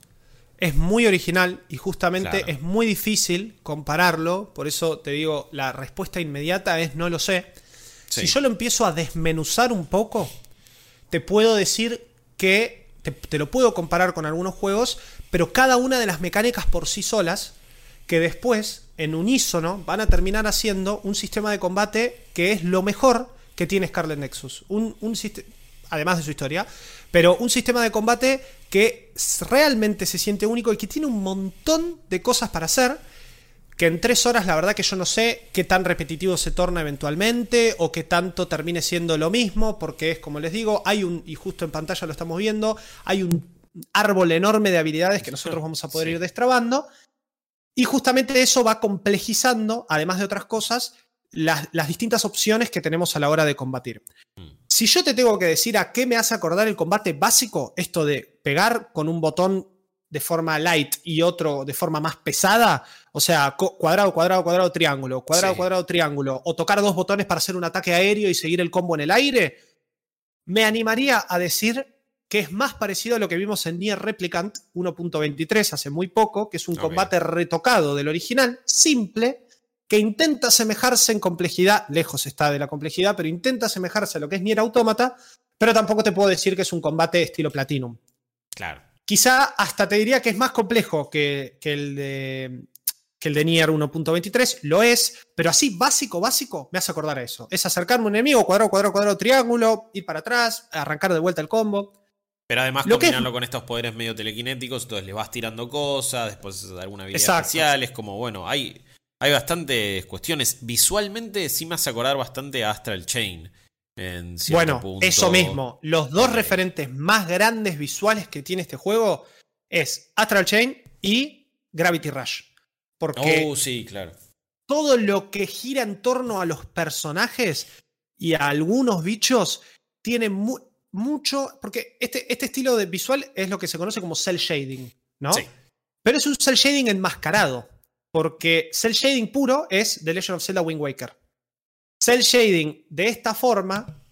es muy original y justamente Claro. es muy difícil compararlo. Por eso te digo, la respuesta inmediata es no lo sé. Sí. Si yo lo empiezo a desmenuzar un poco, te puedo decir que te, te lo puedo comparar con algunos juegos, pero cada una de las mecánicas por sí solas, que después, en unísono, van a terminar haciendo un sistema de combate que es lo mejor que tiene Scarlet Nexus. Un, un además de su historia, pero un sistema de combate que realmente se siente único y que tiene un montón de cosas para hacer que en tres horas la verdad que yo no sé qué tan repetitivo se torna eventualmente o qué tanto termine siendo lo mismo, porque es como les digo, hay un, y justo en pantalla lo estamos viendo, hay un árbol enorme de habilidades que nosotros vamos a poder Sí. ir destrabando, y justamente eso va complejizando, además de otras cosas, las, las distintas opciones que tenemos a la hora de combatir. Si yo te tengo que decir a qué me hace acordar el combate básico, esto de pegar con un botón de forma light y otro de forma más pesada, o sea, cuadrado, cuadrado, cuadrado, triángulo, cuadrado, Sí. cuadrado, triángulo, o tocar dos botones para hacer un ataque aéreo y seguir el combo en el aire, me animaría a decir que es más parecido a lo que vimos en Nier Replicant 1.23 hace muy poco, que es un combate retocado del original, simple, que intenta asemejarse en complejidad, lejos está de la complejidad, pero intenta asemejarse a lo que es Nier Automata, pero tampoco te puedo decir que es un combate estilo Platinum. Claro. Quizá hasta te diría que es más complejo que, que el de que el de Nier 1.23, lo es, pero así básico, básico, me hace acordar a eso. Es acercarme a un enemigo, cuadrado, cuadrado, cuadrado, triángulo, ir para atrás, arrancar de vuelta el combo. Pero además Lo que es- combinarlo con estos poderes medio telequinéticos, entonces le vas tirando cosas, después alguna habilidad Exacto. especial, es como, bueno, hay, hay bastantes cuestiones. Visualmente sí me hace acordar bastante a Astral Chain. En cierto Bueno, punto. eso mismo. Los dos Ok. referentes más grandes visuales que tiene este juego es Astral Chain y Gravity Rush. Porque Oh, sí, claro. todo lo que gira en torno a los personajes y a algunos bichos tiene mu- mucho. Porque este, este estilo de visual es lo que se conoce como cel shading, ¿no? Sí. Pero es un cel shading enmascarado. Porque cel shading puro es The Legend of Zelda Wind Waker. Cel shading de esta forma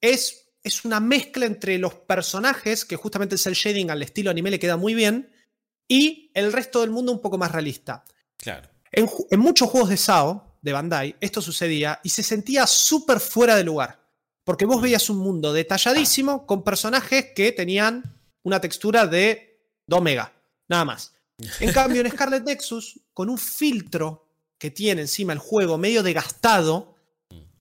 es, es una mezcla entre los personajes, que justamente el cel shading al estilo anime le queda muy bien, y el resto del mundo un poco más realista. Claro. En, en muchos juegos de SAO, de Bandai, esto sucedía y se sentía súper fuera de lugar. Porque vos veías un mundo detalladísimo con personajes que tenían una textura de 2 mega, nada más. En cambio, en Scarlet Nexus, con un filtro que tiene encima el juego medio desgastado,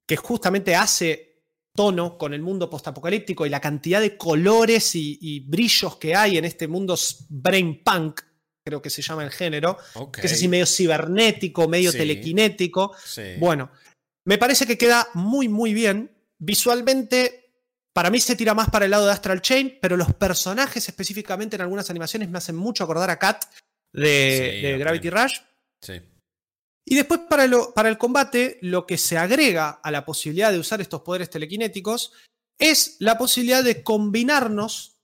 que justamente hace tono con el mundo postapocalíptico y la cantidad de colores y, y brillos que hay en este mundo brain punk, creo que se llama el género, que es así medio cibernético, medio Sí. telequinético. Sí. Bueno, me parece que queda muy, muy bien. Visualmente, para mí se tira más para el lado de Astral Chain, pero los personajes específicamente en algunas animaciones me hacen mucho acordar a Kat de, Sí, de a Gravity. Rush. Sí. Y después para, lo- para el combate, lo que se agrega a la posibilidad de usar estos poderes telequinéticos es la posibilidad de combinarnos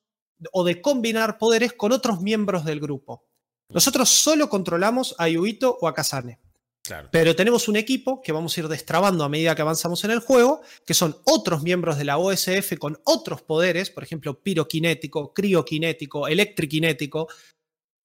o de combinar poderes con otros miembros del grupo. Nosotros solo controlamos a Yuito o a Kazane. Claro. Pero tenemos un equipo que vamos a ir destrabando a medida que avanzamos en el juego, que son otros miembros de la OSF con otros poderes, por ejemplo, piroquinético, crioquinético, electriquinético,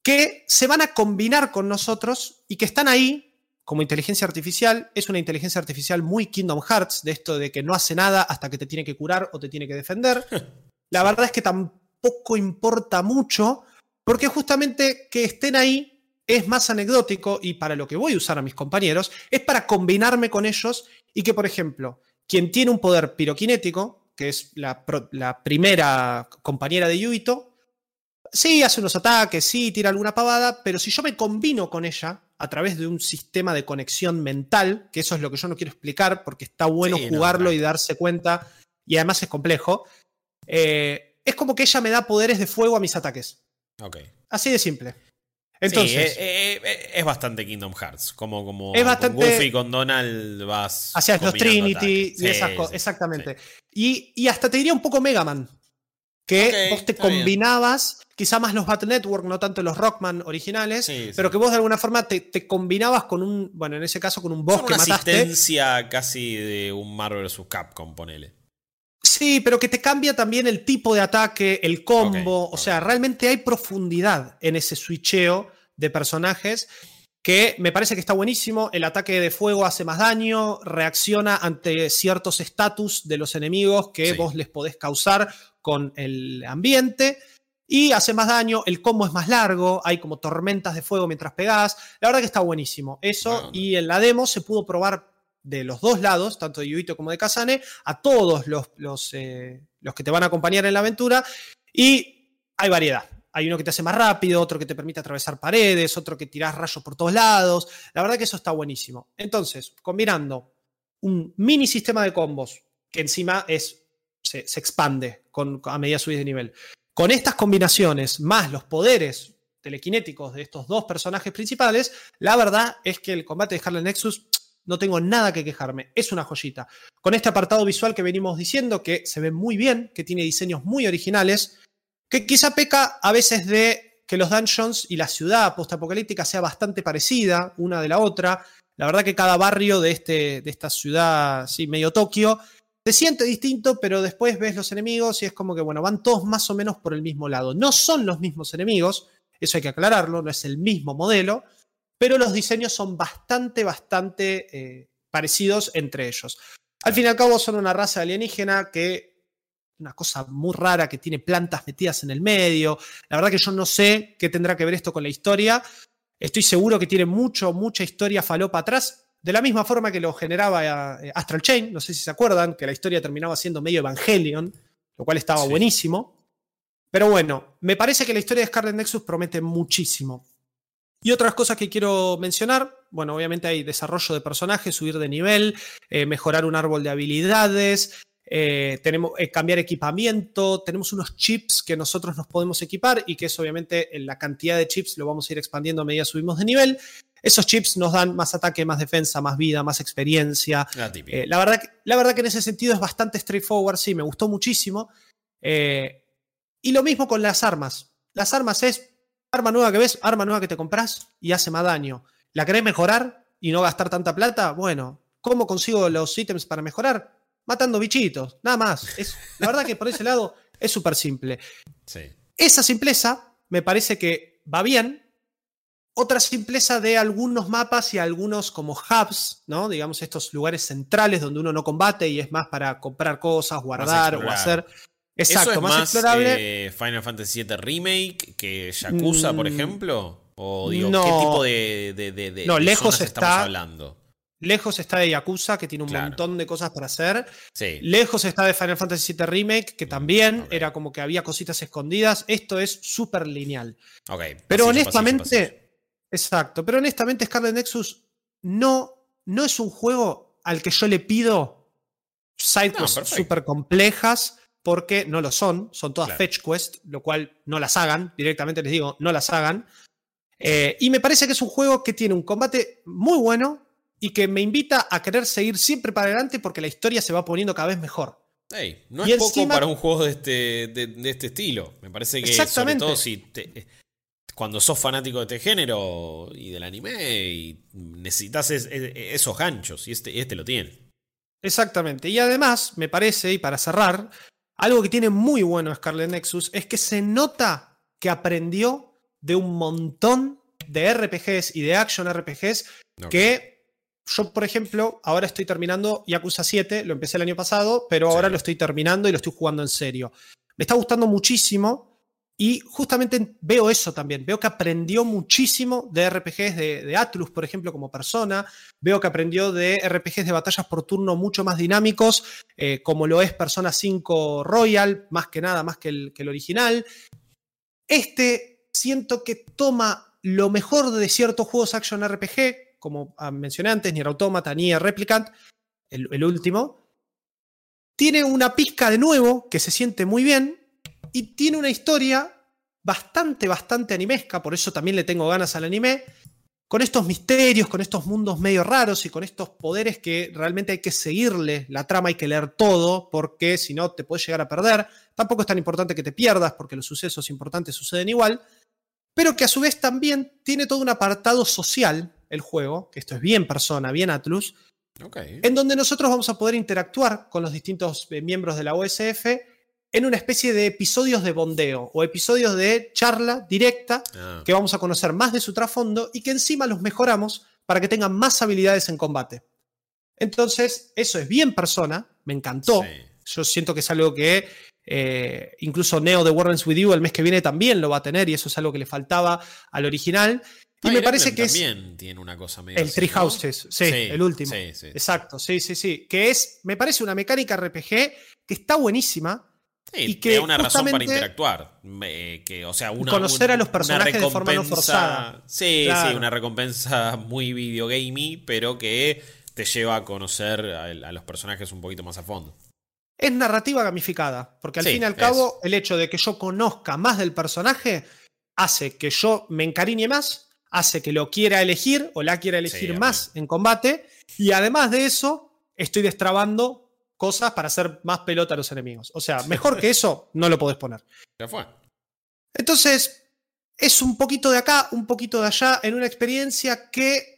que se van a combinar con nosotros y que están ahí como inteligencia artificial. Es una inteligencia artificial muy Kingdom Hearts, de esto de que no hace nada hasta que te tiene que curar o te tiene que defender. La verdad es que tampoco importa mucho, porque justamente que estén ahí es más anecdótico y para lo que voy a usar a mis compañeros es para combinarme con ellos y que, por ejemplo, quien tiene un poder piroquinético, que es la, primera compañera de Yuito, sí hace unos ataques, sí tira alguna pavada, pero si yo me combino con ella a través de un sistema de conexión mental, que eso es lo que yo no quiero explicar porque está bueno Sí, no, jugarlo y darse cuenta, y además es complejo, eh, es como que ella me da poderes de fuego a mis ataques. Así de simple. Entonces, eh, eh, eh, es bastante Kingdom Hearts. Como, como Es bastante- con Goofy y con Donald vas. hacías los Trinity y Sí, esas cosas. sí, Exactamente. Y, y hasta te diría un poco Mega Man. Que vos te está bien. combinabas, quizá más los Battle Network, no tanto los Rockman originales, pero que vos de alguna forma te, te combinabas con un, bueno, en ese caso con un boss Son que una mataste. asistencia casi de un Marvel vs. Capcom, ponele. Sí, pero que te cambia también el tipo de ataque, el combo. O sea, realmente hay profundidad en ese switcheo de personajes que me parece que está buenísimo. El ataque de fuego hace más daño, reacciona ante ciertos estatus de los enemigos que Sí. vos les podés causar con el ambiente. Y hace más daño, el combo es más largo, hay como tormentas de fuego mientras pegás. La verdad que está buenísimo. Eso, y en la demo se pudo probar de los dos lados, tanto de Yuito como de Kazane, a todos los, los, eh, los que te van a acompañar en la aventura. Y hay variedad. Hay uno que te hace más rápido, otro que te permite atravesar paredes, otro que tirás rayos por todos lados. La verdad que eso está buenísimo. Entonces, combinando un mini sistema de combos, que encima es, se, expande con, a medida subís de nivel, con estas combinaciones, más los poderes telequinéticos de estos dos personajes principales, la verdad es que el combate de Harley Nexus no tengo nada que quejarme, es una joyita. Con este apartado visual que venimos diciendo, que se ve muy bien, que tiene diseños muy originales, que quizá peca a veces de que los dungeons y la ciudad postapocalíptica sea bastante parecida una de la otra. La verdad que cada barrio de, este, de esta ciudad, sí, medio Tokio, se siente distinto, pero después ves los enemigos y es como que, bueno, van todos más o menos por el mismo lado. No son los mismos enemigos, eso hay que aclararlo, no es el mismo modelo, pero los diseños son bastante, bastante eh, parecidos entre ellos. Al fin y al cabo son una raza alienígena que una cosa muy rara que tiene plantas metidas en el medio. La verdad que yo no sé qué tendrá que ver esto con la historia. Estoy seguro que tiene mucho, mucha historia falopa atrás. De la misma forma que lo generaba eh, Astral Chain, no sé si se acuerdan, que la historia terminaba siendo medio Evangelion, lo cual estaba Sí. buenísimo. Pero bueno, me parece que la historia de Scarlet Nexus promete muchísimo. Y otras cosas que quiero mencionar, bueno, obviamente hay desarrollo de personajes, subir de nivel, eh, mejorar un árbol de habilidades, eh, tenemos eh, cambiar equipamiento, tenemos unos chips que nosotros nos podemos equipar y que es obviamente en la cantidad de chips lo vamos a ir expandiendo a medida que subimos de nivel. Esos chips nos dan más ataque, más defensa, más vida, más experiencia. La. Eh, la, verdad, que- la verdad que en ese sentido es bastante straightforward, sí, me gustó muchísimo. Y lo mismo con las armas. Las armas es arma nueva que ves, arma nueva que te compras y hace más daño. ¿La querés mejorar y no gastar tanta plata? Bueno, ¿cómo consigo los ítems para mejorar? Matando bichitos, nada más. Es, la verdad que por ese lado es súper simple. sí. Esa simpleza me parece que va bien. Otra simpleza de algunos mapas y algunos como hubs, ¿no? Digamos, estos lugares centrales donde uno no combate y es más para comprar cosas, guardar o explorar. Hacer. Eso Exacto, es más, más explorable. eh, Final Fantasy VII Remake que Yakuza, por Mm, ejemplo. O digo, no. ¿qué tipo de, de, de- No, lejos zonas estamos está- hablando? Lejos está de Yakuza, que tiene un Claro. montón de cosas para hacer. Sí. Lejos está de Final Fantasy VII Remake, que también ok. era como que había cositas escondidas. Esto es súper lineal. Ok, Pero honestamente, pasillo, pasillo. exacto, pero honestamente Scarlet Nexus no, no es un juego al que yo le pido sidequests perfecto. súper complejas, porque no lo son, son todas Claro. fetch quest, lo cual no las hagan, directamente les digo, no las hagan. Eh, y me parece que es un juego que tiene un combate muy bueno y que me invita a querer seguir siempre para adelante porque la historia se va poniendo cada vez mejor. No Y es poco para un juego de este, de, de este estilo. Me parece que, sobre todo si te- cuando sos fanático de este género y del anime y necesitas es- es- esos ganchos, y este, este lo tiene. Exactamente. Y además, me parece, y para cerrar, algo que tiene muy bueno Scarlet Nexus es que se nota que aprendió de un montón de RPGs y de action RPGs que yo, por ejemplo, ahora estoy terminando Yakuza 7, lo empecé el año pasado, pero Sí. ahora lo estoy terminando y lo estoy jugando en serio. Me está gustando muchísimo y justamente veo eso también. Veo que aprendió muchísimo de RPGs de, de Atlus, por ejemplo, como persona. Veo que aprendió de RPGs de batallas por turno mucho más dinámicos, eh, como lo es Persona 5 Royal, más que nada, más que el, que el original. Este siento que toma lo mejor de ciertos juegos action RPG, como ah, mencioné antes, Nier Automata, Nier Replicant, el, el último. Tiene una pizca de nuevo que se siente muy bien y tiene una historia bastante, bastante animesca, por eso también le tengo ganas al anime, con estos misterios, con estos mundos medio raros y con estos poderes que realmente hay que seguirle la trama, hay que leer todo, porque si no te puedes llegar a perder. Tampoco es tan importante que te pierdas, porque los sucesos importantes suceden igual, pero que a su vez también tiene todo un apartado social, el juego, que esto es bien persona, bien Atlus, en donde nosotros vamos a poder interactuar con los distintos eh, miembros de la OSF en una especie de episodios de bondeo o episodios de charla directa Ah, que vamos a conocer más de su trasfondo y que encima los mejoramos para que tengan más habilidades en combate. Entonces, eso es bien persona, me encantó. sí. Yo siento que es algo que eh, incluso Neo de Warrens With You el mes que viene también lo va a tener y eso es algo que le faltaba al original. Y Fire me parece Emblem que es también tiene una cosa medio el así. Houses, sí, el último. Sí. Exacto, sí, sí, sí. Que es, me parece una mecánica RPG que está buenísima. Sí, y que una razón para interactuar. Eh, que, o sea, una, conocer a los personajes de forma no forzada. Sí, Claro. sí, una recompensa muy videogamey, pero que te lleva a conocer a, a los personajes un poquito más a fondo. Es narrativa gamificada, porque al Sí, fin y al es. cabo, el hecho de que yo conozca más del personaje hace que yo me encariñe más, hace que lo quiera elegir o la quiera elegir más en combate, y además de eso, estoy destrabando cosas para hacer más pelota a los enemigos. O sea, mejor que eso, no lo podés poner. Ya fue. Entonces, es un poquito de acá, un poquito de allá, en una experiencia que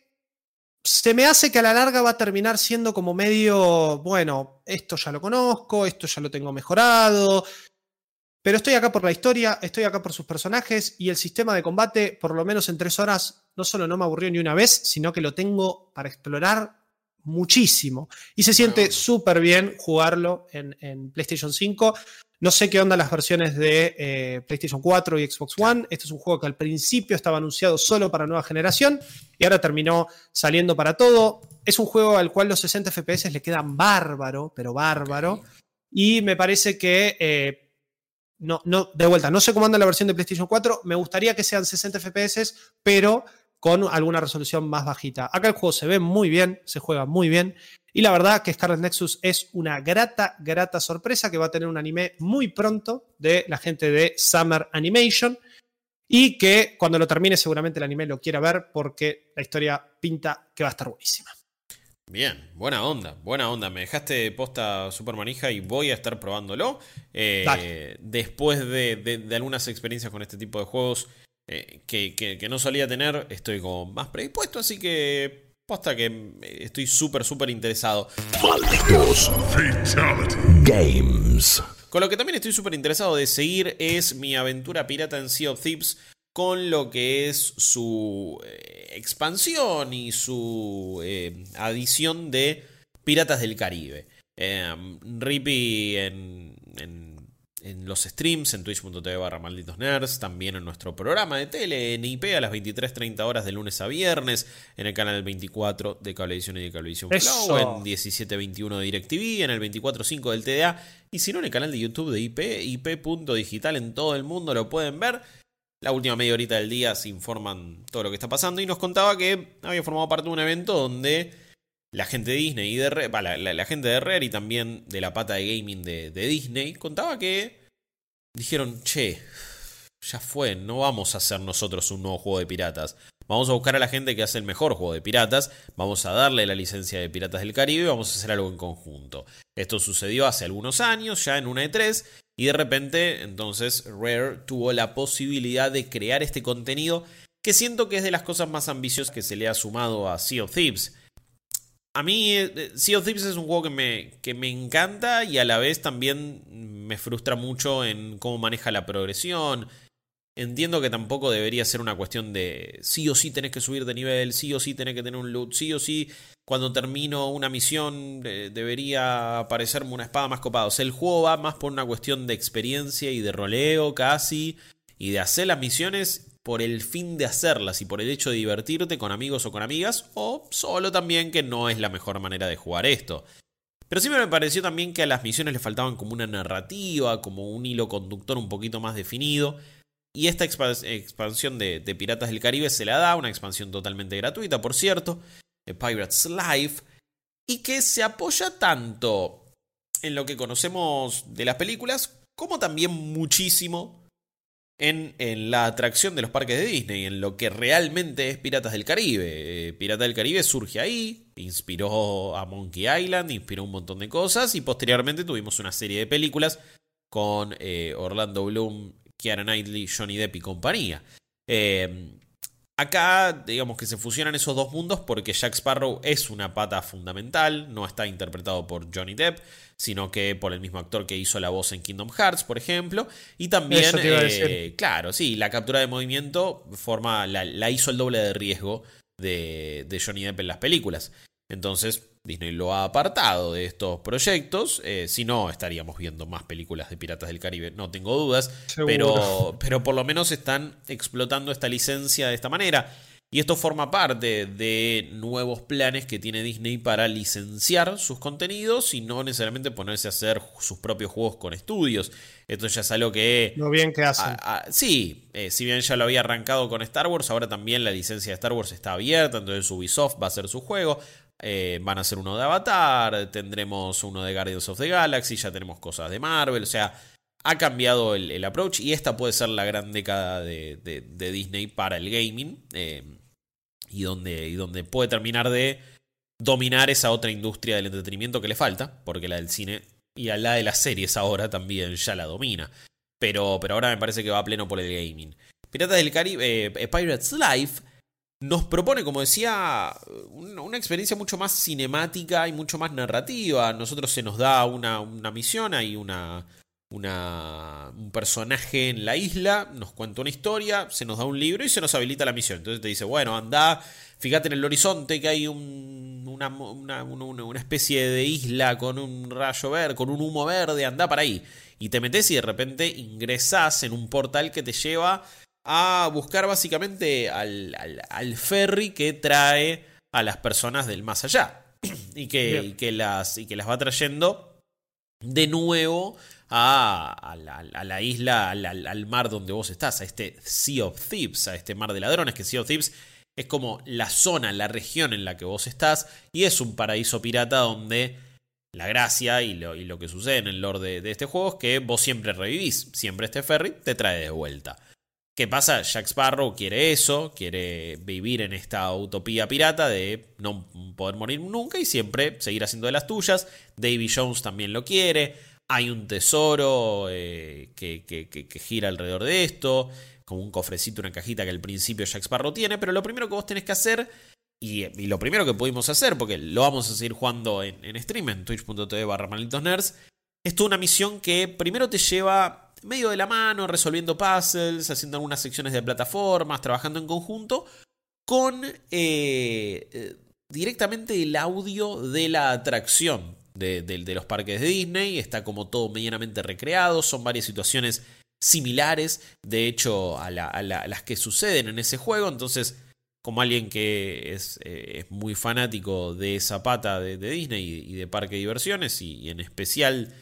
se me hace que a la larga va a terminar siendo como medio, bueno, esto ya lo conozco, esto ya lo tengo mejorado, pero estoy acá por la historia, estoy acá por sus personajes y el sistema de combate, por lo menos en tres horas, no solo no me aburrió ni una vez, sino que lo tengo para explorar muchísimo. Y se siente súper bien jugarlo en, PlayStation 5. No sé qué onda las versiones de eh, PlayStation 4 y Xbox One. Este es un juego que al principio estaba anunciado solo para nueva generación y ahora terminó saliendo para todo. Es un juego al cual los 60 FPS le quedan bárbaro, pero bárbaro. Y me parece que, eh, no, no, de vuelta, no sé cómo anda la versión de PlayStation 4. Me gustaría que sean 60 FPS, pero con alguna resolución más bajita. Acá el juego se ve muy bien, se juega muy bien. Y la verdad que Scarlet Nexus es una grata, grata sorpresa que va a tener un anime muy pronto de la gente de Summer Animation. Y que cuando lo termine seguramente el anime lo quiera ver porque la historia pinta que va a estar buenísima. Bien, buena onda, buena onda. Me dejaste posta super manija y voy a estar probándolo. Eh, después de, algunas experiencias con este tipo de juegos, eh, que, no solía tener, estoy como más predispuesto, así que posta que eh, estoy súper, súper interesado. Games. Con lo que también estoy súper interesado de seguir es mi aventura pirata en Sea of Thieves con lo que es su eh, expansión y su adición de Piratas del Caribe. Rippy en, en en los streams en twitch.tv barra malditos nerds, también en nuestro programa de tele en IP a las 23.30 horas de lunes a viernes, en el canal 24 de Cablevisión y de Cablevisión Flow, en 17.21 de DirecTV, en el 24.5 del TDA, y si no en el canal de YouTube de IP, ip.digital en todo el mundo lo pueden ver. La última media horita del día se informan todo lo que está pasando y nos contaba que había formado parte de un evento donde la gente de Disney y de la, gente de Rare y también de la pata de gaming de, Disney contaba que dijeron, che, ya fue, no vamos a hacer nosotros un nuevo juego de piratas. Vamos a buscar a la gente que hace el mejor juego de piratas, vamos a darle la licencia de Piratas del Caribe y vamos a hacer algo en conjunto. Esto sucedió hace algunos años, ya en una E3, y de repente entonces Rare tuvo la posibilidad de crear este contenido que siento que es de las cosas más ambiciosas que se le ha sumado a Sea of Thieves a mí eh, eh, Sea of Thieves es un juego que me, que me encanta y a la vez también me frustra mucho en cómo maneja la progresión. Entiendo que tampoco debería ser una cuestión de sí o sí tenés que subir de nivel, sí o sí tenés que tener un loot, sí o sí cuando termino una misión eh, debería aparecerme una espada más copada. O sea, el juego va más por una cuestión de experiencia y de roleo casi y de hacer las misiones por el fin de hacerlas y por el hecho de divertirte con amigos o con amigas, o solo también que no es la mejor manera de jugar esto. Pero sí me pareció también que a las misiones le faltaban como una narrativa, como un hilo conductor un poquito más definido. Y esta expansión de, Piratas del Caribe se la da, una expansión totalmente gratuita, por cierto, de Pirates Life, y que se apoya tanto en lo que conocemos de las películas, como también muchísimo en, la atracción de los parques de Disney, en lo que realmente es Piratas del Caribe. Eh, Piratas del Caribe surge ahí, inspiró a Monkey Island, inspiró un montón de cosas y posteriormente tuvimos una serie de películas con eh, Orlando Bloom, Kiara Knightley, Johnny Depp y compañía. Eh, Acá, digamos que se fusionan esos dos mundos porque Jack Sparrow es una pata fundamental, no está interpretado por Johnny Depp, sino que por el mismo actor que hizo la voz en Kingdom Hearts, por ejemplo. Y también, eh, claro, sí, la captura de movimiento forma, la, hizo el doble de riesgo de, de Johnny Depp en las películas. Entonces, Disney lo ha apartado de estos proyectos. Eh, si no, estaríamos viendo más películas de Piratas del Caribe, no tengo dudas. Pero, pero por lo menos están explotando esta licencia de esta manera. Y esto forma parte de nuevos planes que tiene Disney para licenciar sus contenidos y no necesariamente ponerse a hacer sus propios juegos con estudios. Esto ya es algo que... Lo bien que hacen. sí, eh, si bien ya lo había arrancado con Star Wars, ahora también la licencia de Star Wars está abierta, entonces Ubisoft va a hacer su juego. Eh, van a ser uno de Avatar, tendremos uno de Guardians of the Galaxy, ya tenemos cosas de Marvel, o sea, ha cambiado el, approach y esta puede ser la gran década de, Disney para el gaming eh, y, donde, y donde puede terminar de dominar esa otra industria del entretenimiento que le falta, porque la del cine y la de las series ahora también ya la domina. Pero, pero ahora me parece que va a pleno por el gaming. Piratas del Caribe, eh, Pirates Life nos propone, como decía, una experiencia mucho más cinemática y mucho más narrativa. A nosotros se nos da una, misión, hay una, una, un personaje en la isla, nos cuenta una historia, se nos da un libro y se nos habilita la misión. Entonces te dice, bueno, anda, fíjate en el horizonte que hay una, una, especie de isla con un rayo verde, con un humo verde, anda para ahí. Y te metes y de repente ingresas en un portal que te lleva a buscar básicamente al, al, ferry que trae a las personas del más allá. y, que, y que, las, y que las va trayendo de nuevo a, la, isla, al, mar donde vos estás, a este Sea of Thieves, a este mar de ladrones, que Sea of Thieves es como la zona, la región en la que vos estás, y es un paraíso pirata donde la gracia y lo, y lo que sucede en el lore de, este juego es que vos siempre revivís, siempre este ferry te trae de vuelta. ¿Qué pasa? Jack Sparrow quiere eso, quiere vivir en esta utopía pirata de no poder morir nunca y siempre seguir haciendo de las tuyas. Davy Jones también lo quiere. Hay un tesoro eh, que, gira alrededor de esto, como un cofrecito, una cajita que al principio Jack Sparrow tiene, pero lo primero que vos tenés que hacer, y, lo primero que pudimos hacer, porque lo vamos a seguir jugando en, en stream, en twitch.tv barra es toda una misión que primero te lleva medio de la mano, resolviendo puzzles, haciendo algunas secciones de plataformas, trabajando en conjunto, con eh, eh, directamente el audio de la atracción de, los parques de Disney, está como todo medianamente recreado, son varias situaciones similares, de hecho, a, las que suceden en ese juego, entonces, como alguien que es, eh, muy fanático de esa pata de, Disney y, de parque de diversiones, y, en especial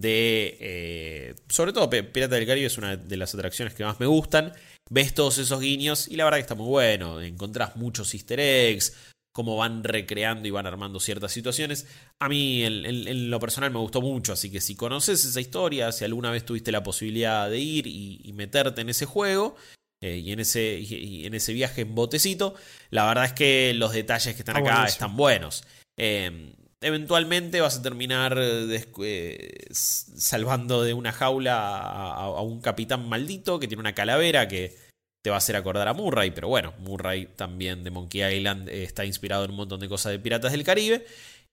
de, eh, sobre todo Pirata del Caribe es una de las atracciones que más me gustan, ves todos esos guiños y la verdad que está muy bueno, encontrás muchos easter eggs, cómo van recreando y van armando ciertas situaciones. A mí en, lo personal me gustó mucho, así que si conoces esa historia, si alguna vez tuviste la posibilidad de ir y, meterte en ese juego eh, y, en ese, en ese viaje en botecito, la verdad es que los detalles que están acá están buenos. Em, eventualmente vas a terminar eh, salvando de una jaula a un capitán maldito que tiene una calavera que te va a hacer acordar a Murray, pero bueno, Murray también de Monkey Island eh, está inspirado en un montón de cosas de Piratas del Caribe.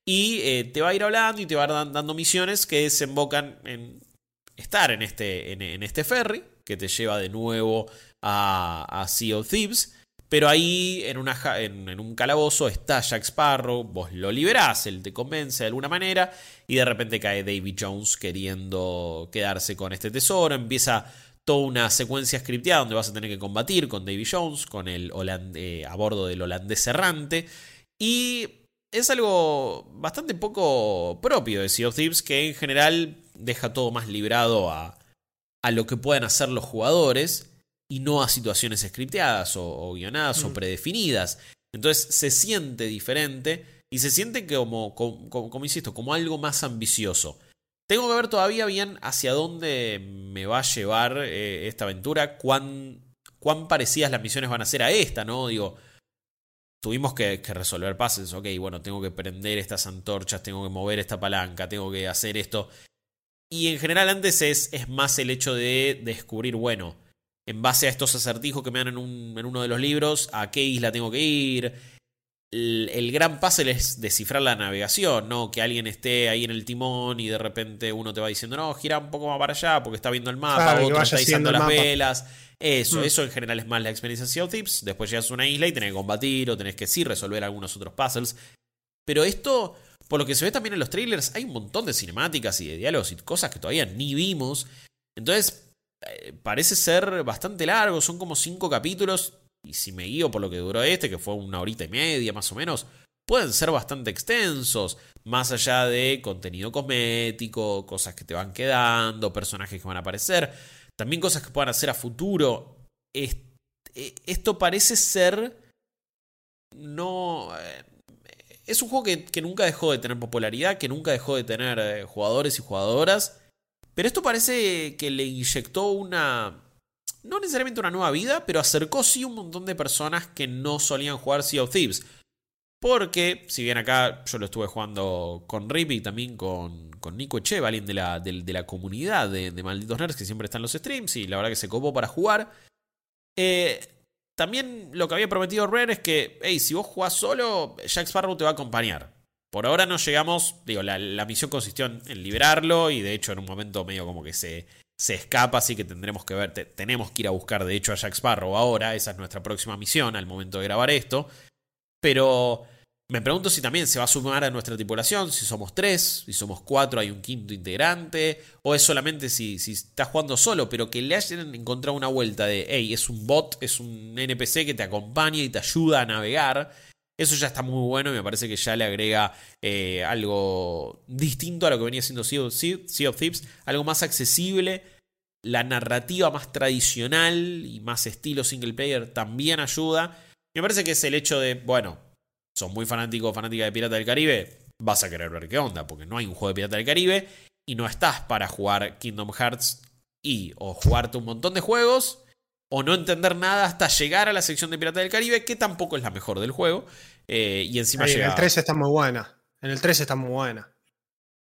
Y eh, te va a ir hablando y te va a ir dando misiones que desembocan en estar en este, en, este ferry, que te lleva de nuevo a, Sea of Thieves. Pero ahí en, un calabozo está Jack Sparrow, vos lo liberás, él te convence de alguna manera y de repente cae David Jones queriendo quedarse con este tesoro, empieza toda una secuencia scripteada donde vas a tener que combatir con Davy Jones, con el eh, a bordo del holandés errante. Y es algo bastante poco propio de Sea of Thieves, que en general deja todo más librado a, a lo que puedan hacer los jugadores y no a situaciones scripteadas o, guionadas o mm. predefinidas. Entonces se siente diferente y se siente como, como insisto, como algo más ambicioso. Tengo que ver todavía bien hacia dónde me va a llevar eh, esta aventura, cuán, cuán parecidas las misiones van a ser a esta, ¿no? Digo, tuvimos que, resolver pases, ok, bueno, tengo que prender estas antorchas, tengo que mover esta palanca, tengo que hacer esto. Y en general antes es, es más el hecho de descubrir, bueno, en base a estos acertijos que me dan en, un, en uno de los libros, a qué isla tengo que ir, el, gran puzzle es descifrar la navegación, ¿no? Que alguien esté ahí en el timón y de repente uno te va diciendo, no, gira un poco más para allá porque está viendo el mapa, otro está izando las velas. Eso, mm. eso en general es más la experiencia de Tips. Después llegas a una isla y tenés que combatir o tenés que sí resolver algunos otros puzzles. Pero esto, por lo que se ve también en los trailers, hay un montón de cinemáticas y de diálogos y cosas que todavía ni vimos. Entonces, eh, parece ser bastante largo, son como cinco capítulos y si me guío por lo que duró este, que fue una horita y media más o menos, pueden ser bastante extensos, más allá de contenido cosmético, cosas que te van quedando, personajes que van a aparecer, también cosas que puedan hacer a futuro. E, esto parece ser... No... Eh, es un juego que, que, nunca dejó de tener popularidad, que nunca dejó de tener eh, jugadores y jugadoras, pero esto parece que le inyectó una no necesariamente una nueva vida, pero acercó sí un montón de personas que no solían jugar Sea of Thieves. Porque, si bien acá yo lo estuve jugando con Rip y también con, Nico Eche, alguien de la, de, la comunidad de, Malditos Nerds que siempre están en los streams y la verdad que se copó para jugar. Eh, también lo que había prometido Rare es que, hey, si vos jugás solo, Jack Sparrow te va a acompañar. Por ahora no llegamos, digo, la, misión consistió en, liberarlo y de hecho en un momento medio como que se, se escapa, así que tendremos que ver, te, tenemos que ir a buscar de hecho a Jack Sparrow ahora, esa es nuestra próxima misión al momento de grabar esto. Pero me pregunto si también se va a sumar a nuestra tripulación, si somos tres, si somos cuatro, hay un quinto integrante, o es solamente si, si estás jugando solo, pero que le hayan encontrado una vuelta de, hey, es un bot, es un NPC que te acompaña y te ayuda a navegar. Eso ya está muy bueno y me parece que ya le agrega eh, algo distinto a lo que venía siendo sea of, of Thieves, algo más accesible. La narrativa más tradicional y más estilo single player también ayuda. Me parece que es el hecho de, bueno, sos muy fanático o fanática de Pirata del Caribe, vas a querer ver qué onda, porque no hay un juego de Pirata del Caribe y no estás para jugar Kingdom Hearts y o jugarte un montón de juegos o no entender nada hasta llegar a la sección de Pirata del Caribe, que tampoco es la mejor del juego. Eh, y encima Ahí, llega... En el 3 está muy buena. En el 3 está muy buena.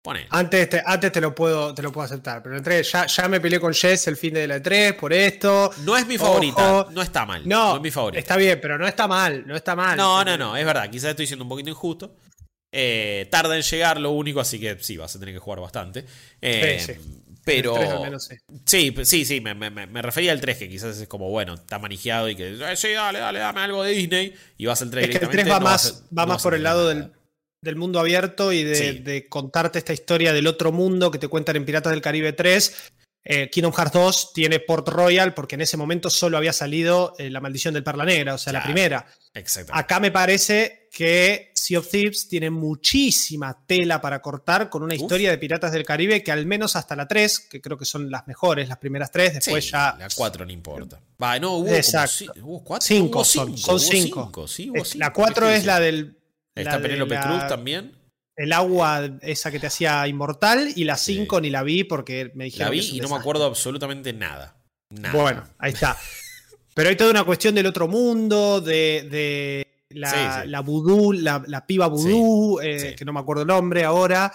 Pone. Antes, te, antes te, lo puedo, te lo puedo aceptar, pero en el 3 ya, ya me peleé con Jess el fin de la 3 por esto. No es mi favorita, Ojo. no está mal. No, No, es mi favorita. está bien, pero no está mal, no está mal. No, no, no, es verdad, quizás estoy siendo un poquito injusto. Eh, tarda en llegar lo único, así que sí, vas a tener que jugar bastante. Eh, Sí, sí. Pero. El 3 al menos sí. Sí, sí, sí, me, me- me refería al 3, que quizás es como, bueno, está manejado y que, eh, sí, dale, dale, dame algo de Disney. Y vas al 3 Es que el directamente. 3 va no más, a- va no más por el lado del, del mundo abierto y de, Sí. de contarte esta historia del otro mundo que te cuentan en Piratas del Caribe 3. Eh, Kingdom Hearts 2 tiene Port Royal porque en ese momento solo había salido eh, La Maldición del Perla Negra, o sea, la primera. Exactamente. Acá me parece que Sea of Thieves tiene muchísima tela para cortar con una Uf. historia de Piratas del Caribe que al menos hasta la 3, que creo que son las mejores, las primeras 3, después Sí, ya... La 4 no importa. Va, no, hubo Exacto. como. Hubo 4. Cinco son, son cinco. Sí, la ¿qué 4 estoy es la del... Está Penélope la- Cruz también. El agua esa que te hacía inmortal y la 5 ni la vi porque me dijeron La vi que y no me desastre. acuerdo absolutamente nada. Nada. Bueno, ahí está. Pero hay toda una cuestión del otro mundo, de, de la, Sí, sí. la vudú, la, la piba vudú, eh, que no me acuerdo el nombre ahora.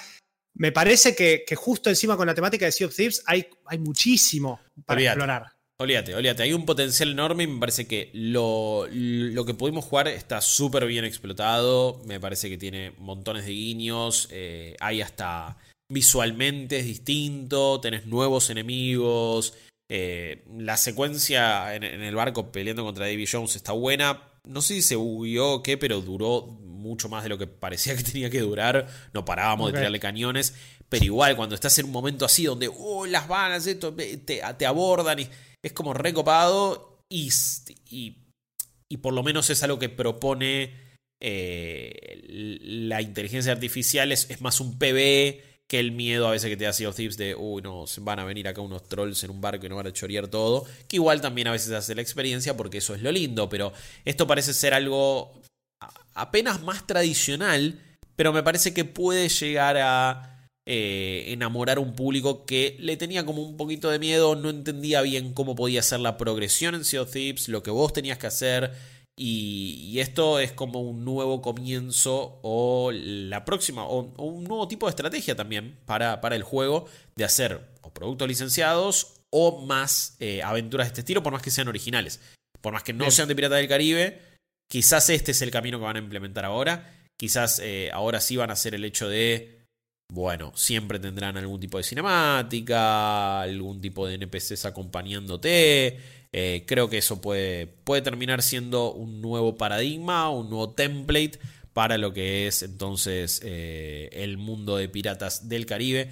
Me parece que, que justo encima con la temática de Sea of Thieves hay, hay muchísimo para Olvídate. explorar. Olvídate, olvídate. Hay un potencial enorme y me parece que lo, lo que pudimos jugar está súper bien explotado. Me parece que tiene montones de guiños. eh, hay hasta visualmente es distinto. Tenés nuevos enemigos. eh, la secuencia en, en el barco peleando contra Davy Jones está buena. No sé si se bugueó o qué, pero duró mucho más de lo que parecía que tenía que durar. No parábamos de tirarle cañones. Pero igual, cuando estás en un momento así donde oh, las balas, esto, te, te abordan y es como recopado y, y, y por lo menos es algo que propone eh, la inteligencia artificial, es, es, más un PvE que el miedo a veces que te da Sea of Thieves de, uy, no, van a venir acá unos trolls en un barco y no van a chorear todo, que igual también a veces hace la experiencia porque eso es lo lindo, pero esto parece ser algo apenas más tradicional, pero me parece que puede llegar a eh, enamorar un público que le tenía como un poquito de miedo, no entendía bien cómo podía ser la progresión en Sea of Thieves, lo que vos tenías que hacer. Y, y esto es como un nuevo comienzo o la próxima, o, o un nuevo tipo de estrategia también para, para, el juego de hacer o productos licenciados o más eh, aventuras de este estilo, por más que sean originales. Por más que no Bien. sean de Pirata del Caribe, quizás este es el camino que van a implementar ahora. Quizás eh, ahora sí van a hacer el hecho de bueno, siempre tendrán algún tipo de cinemática, algún tipo de NPCs acompañándote. Eh, creo que eso puede, puede terminar siendo un nuevo paradigma, un nuevo template para lo que es entonces eh, el mundo de piratas del Caribe.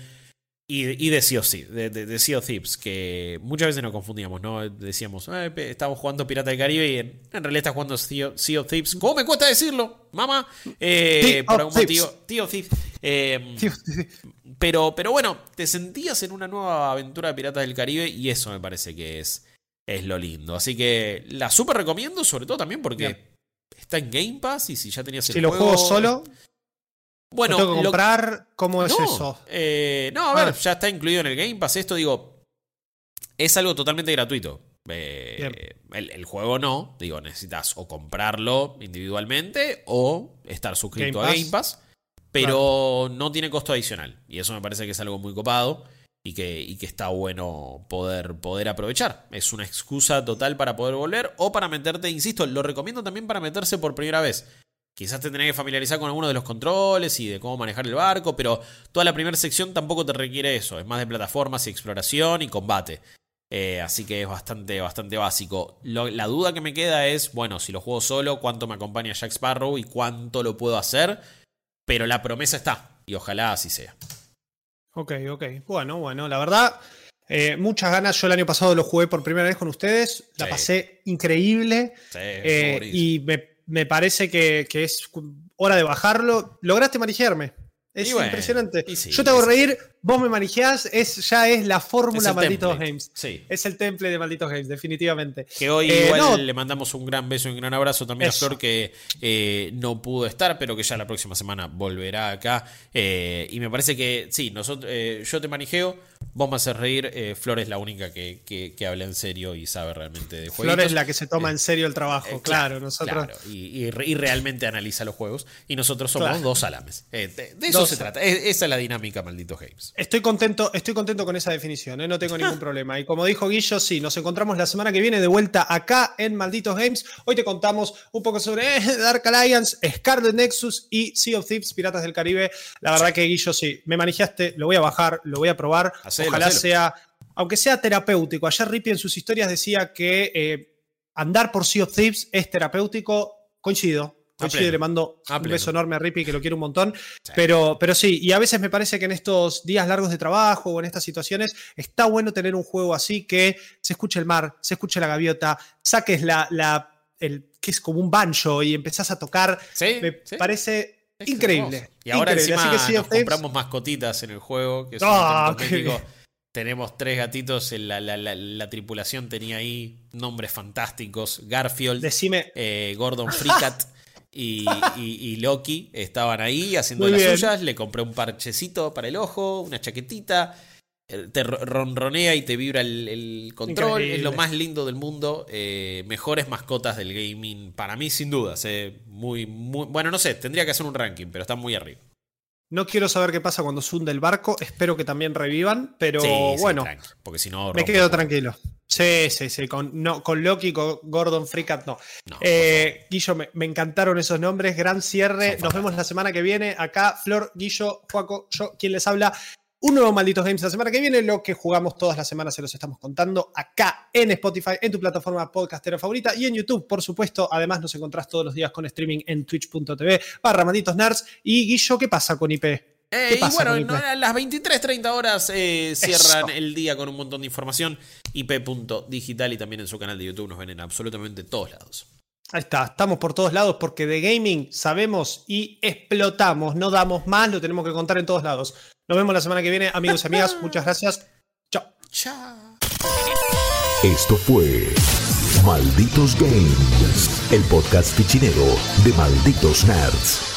Y, de, sea of, de, de, de sea of Thieves, que muchas veces nos confundíamos, ¿no? Decíamos, eh, estamos jugando Pirata del Caribe y en, en realidad estás jugando Sea, sea of Thieves. ¿Cómo me cuesta decirlo, mamá? Eh, por algún motivo. Tío Thieves. Eh, pero, pero bueno, te sentías en una nueva aventura de Piratas del Caribe y eso me parece que es, es lo lindo. Así que la super recomiendo, sobre todo también porque Bien. está en Game Pass y si ya tenías el si juego. lo juego solo. Bueno, ¿Lo tengo que comprar, ¿cómo es no, eso? Eh, no, a ver, ah. ya está incluido en el Game Pass. Esto digo, es algo totalmente gratuito. Eh, el, el, juego no, digo, necesitas o comprarlo individualmente o estar suscrito Game a Game Pass, pero claro. no tiene costo adicional. Y eso me parece que es algo muy copado y que, y que está bueno poder, poder aprovechar. Es una excusa total para poder volver o para meterte, insisto, lo recomiendo también para meterse por primera vez. Quizás te tenés que familiarizar con alguno de los controles y de cómo manejar el barco, pero toda la primera sección tampoco te requiere eso. Es más de plataformas y exploración y combate. Eh, así que es bastante, bastante básico. la duda que me queda es, bueno, si lo juego solo, cuánto me acompaña Jack Sparrow y cuánto lo puedo hacer. Pero la promesa está, y ojalá así sea. Ok, ok. Bueno, bueno, la verdad, eh, muchas ganas. Yo el año pasado lo jugué por primera vez con ustedes. La pasé increíble. Eh, y me, parece que, que, es hora de bajarlo. Lograste manejarme. Es impresionante. Yo te hago reír, vos me manejas, es, ya es la fórmula Malditos Games. Sí. Es el temple de Malditos Games, definitivamente. Que hoy eh, igual le mandamos un gran beso y un gran abrazo también a Flor que eh, no pudo estar, pero que ya la próxima semana volverá acá. Eh, y me parece que sí, nosotros, yo te manijeo, vos me haces reír. Flor es la única que, que, habla en serio y sabe realmente de juegos. Flor es la que se toma en serio el trabajo, claro, nosotros. y, realmente analiza los juegos. Y nosotros somos dos salames. de, eso se trata. esa es la dinámica, Malditos Games. Estoy contento, estoy contento con esa definición, ¿eh? no tengo ningún problema. Y como dijo Guillo, sí, nos encontramos la semana que viene de vuelta acá en Malditos Games. Hoy te contamos un poco sobre eh, Dark Alliance, Scarlet Nexus y Sea of Thieves, Piratas del Caribe. La verdad que Guillo, sí, me manejaste, lo voy a bajar, lo voy a probar. Ojalá sea, aunque sea terapéutico. Ayer Rippy en sus historias decía que eh, andar por Sea of Thieves es terapéutico. Coincido, le mando un beso enorme a Rippy, que lo quiero un montón. Pero, pero sí, y a veces me parece que en estos días largos de trabajo o en estas situaciones está bueno tener un juego así que se escuche el mar, se escuche la gaviota, saques la, la el, que es como un banjo y empezás a tocar. me parece increíble. Y ahora encima nos compramos mascotitas en el juego, que ah, Tenemos tres gatitos, la, la, la, tripulación tenía ahí nombres fantásticos. Garfield, Decime. Eh, Gordon Freecat y, Loki estaban ahí haciendo las suyas. Le compré un parchecito para el ojo, una chaquetita. Eh, te ronronea y te vibra el, control. Es lo más lindo del mundo. Eh, mejores mascotas del gaming, para mí, sin dudas. Eh. Muy, muy, bueno, no sé, tendría que hacer un ranking, pero están muy arriba. No quiero saber qué pasa cuando se hunde el barco. Espero que también revivan, pero bueno. porque si no. Me quedo tranquilo. Sí, sí, sí. Con, no, con Loki, con Gordon Freecat, no. Eh, Guillo, me, encantaron esos nombres. Gran cierre. Nos vemos la semana que viene. Acá, Flor, Guillo, Juaco, yo, quien les habla. Un nuevo Malditos Games la semana que viene. Lo que jugamos todas las semanas se los estamos contando acá en Spotify, en tu plataforma podcastera favorita y en YouTube, por supuesto. Además, nos encontrás todos los días con streaming en twitch.tv barra Malditos Nerds. Y Guillo, ¿qué pasa con IP? Eh, y bueno, a las 23.30 horas eh, cierran el día con un montón de información. IP.digital y también en su canal de YouTube nos ven en absolutamente todos lados. Ahí está, estamos por todos lados porque de gaming sabemos y explotamos, no damos más, lo tenemos que contar en todos lados. Nos vemos la semana que viene, amigos y amigas. Muchas gracias. Chao. Chao. Esto fue Malditos Games, el podcast fichinero de Malditos Nerds.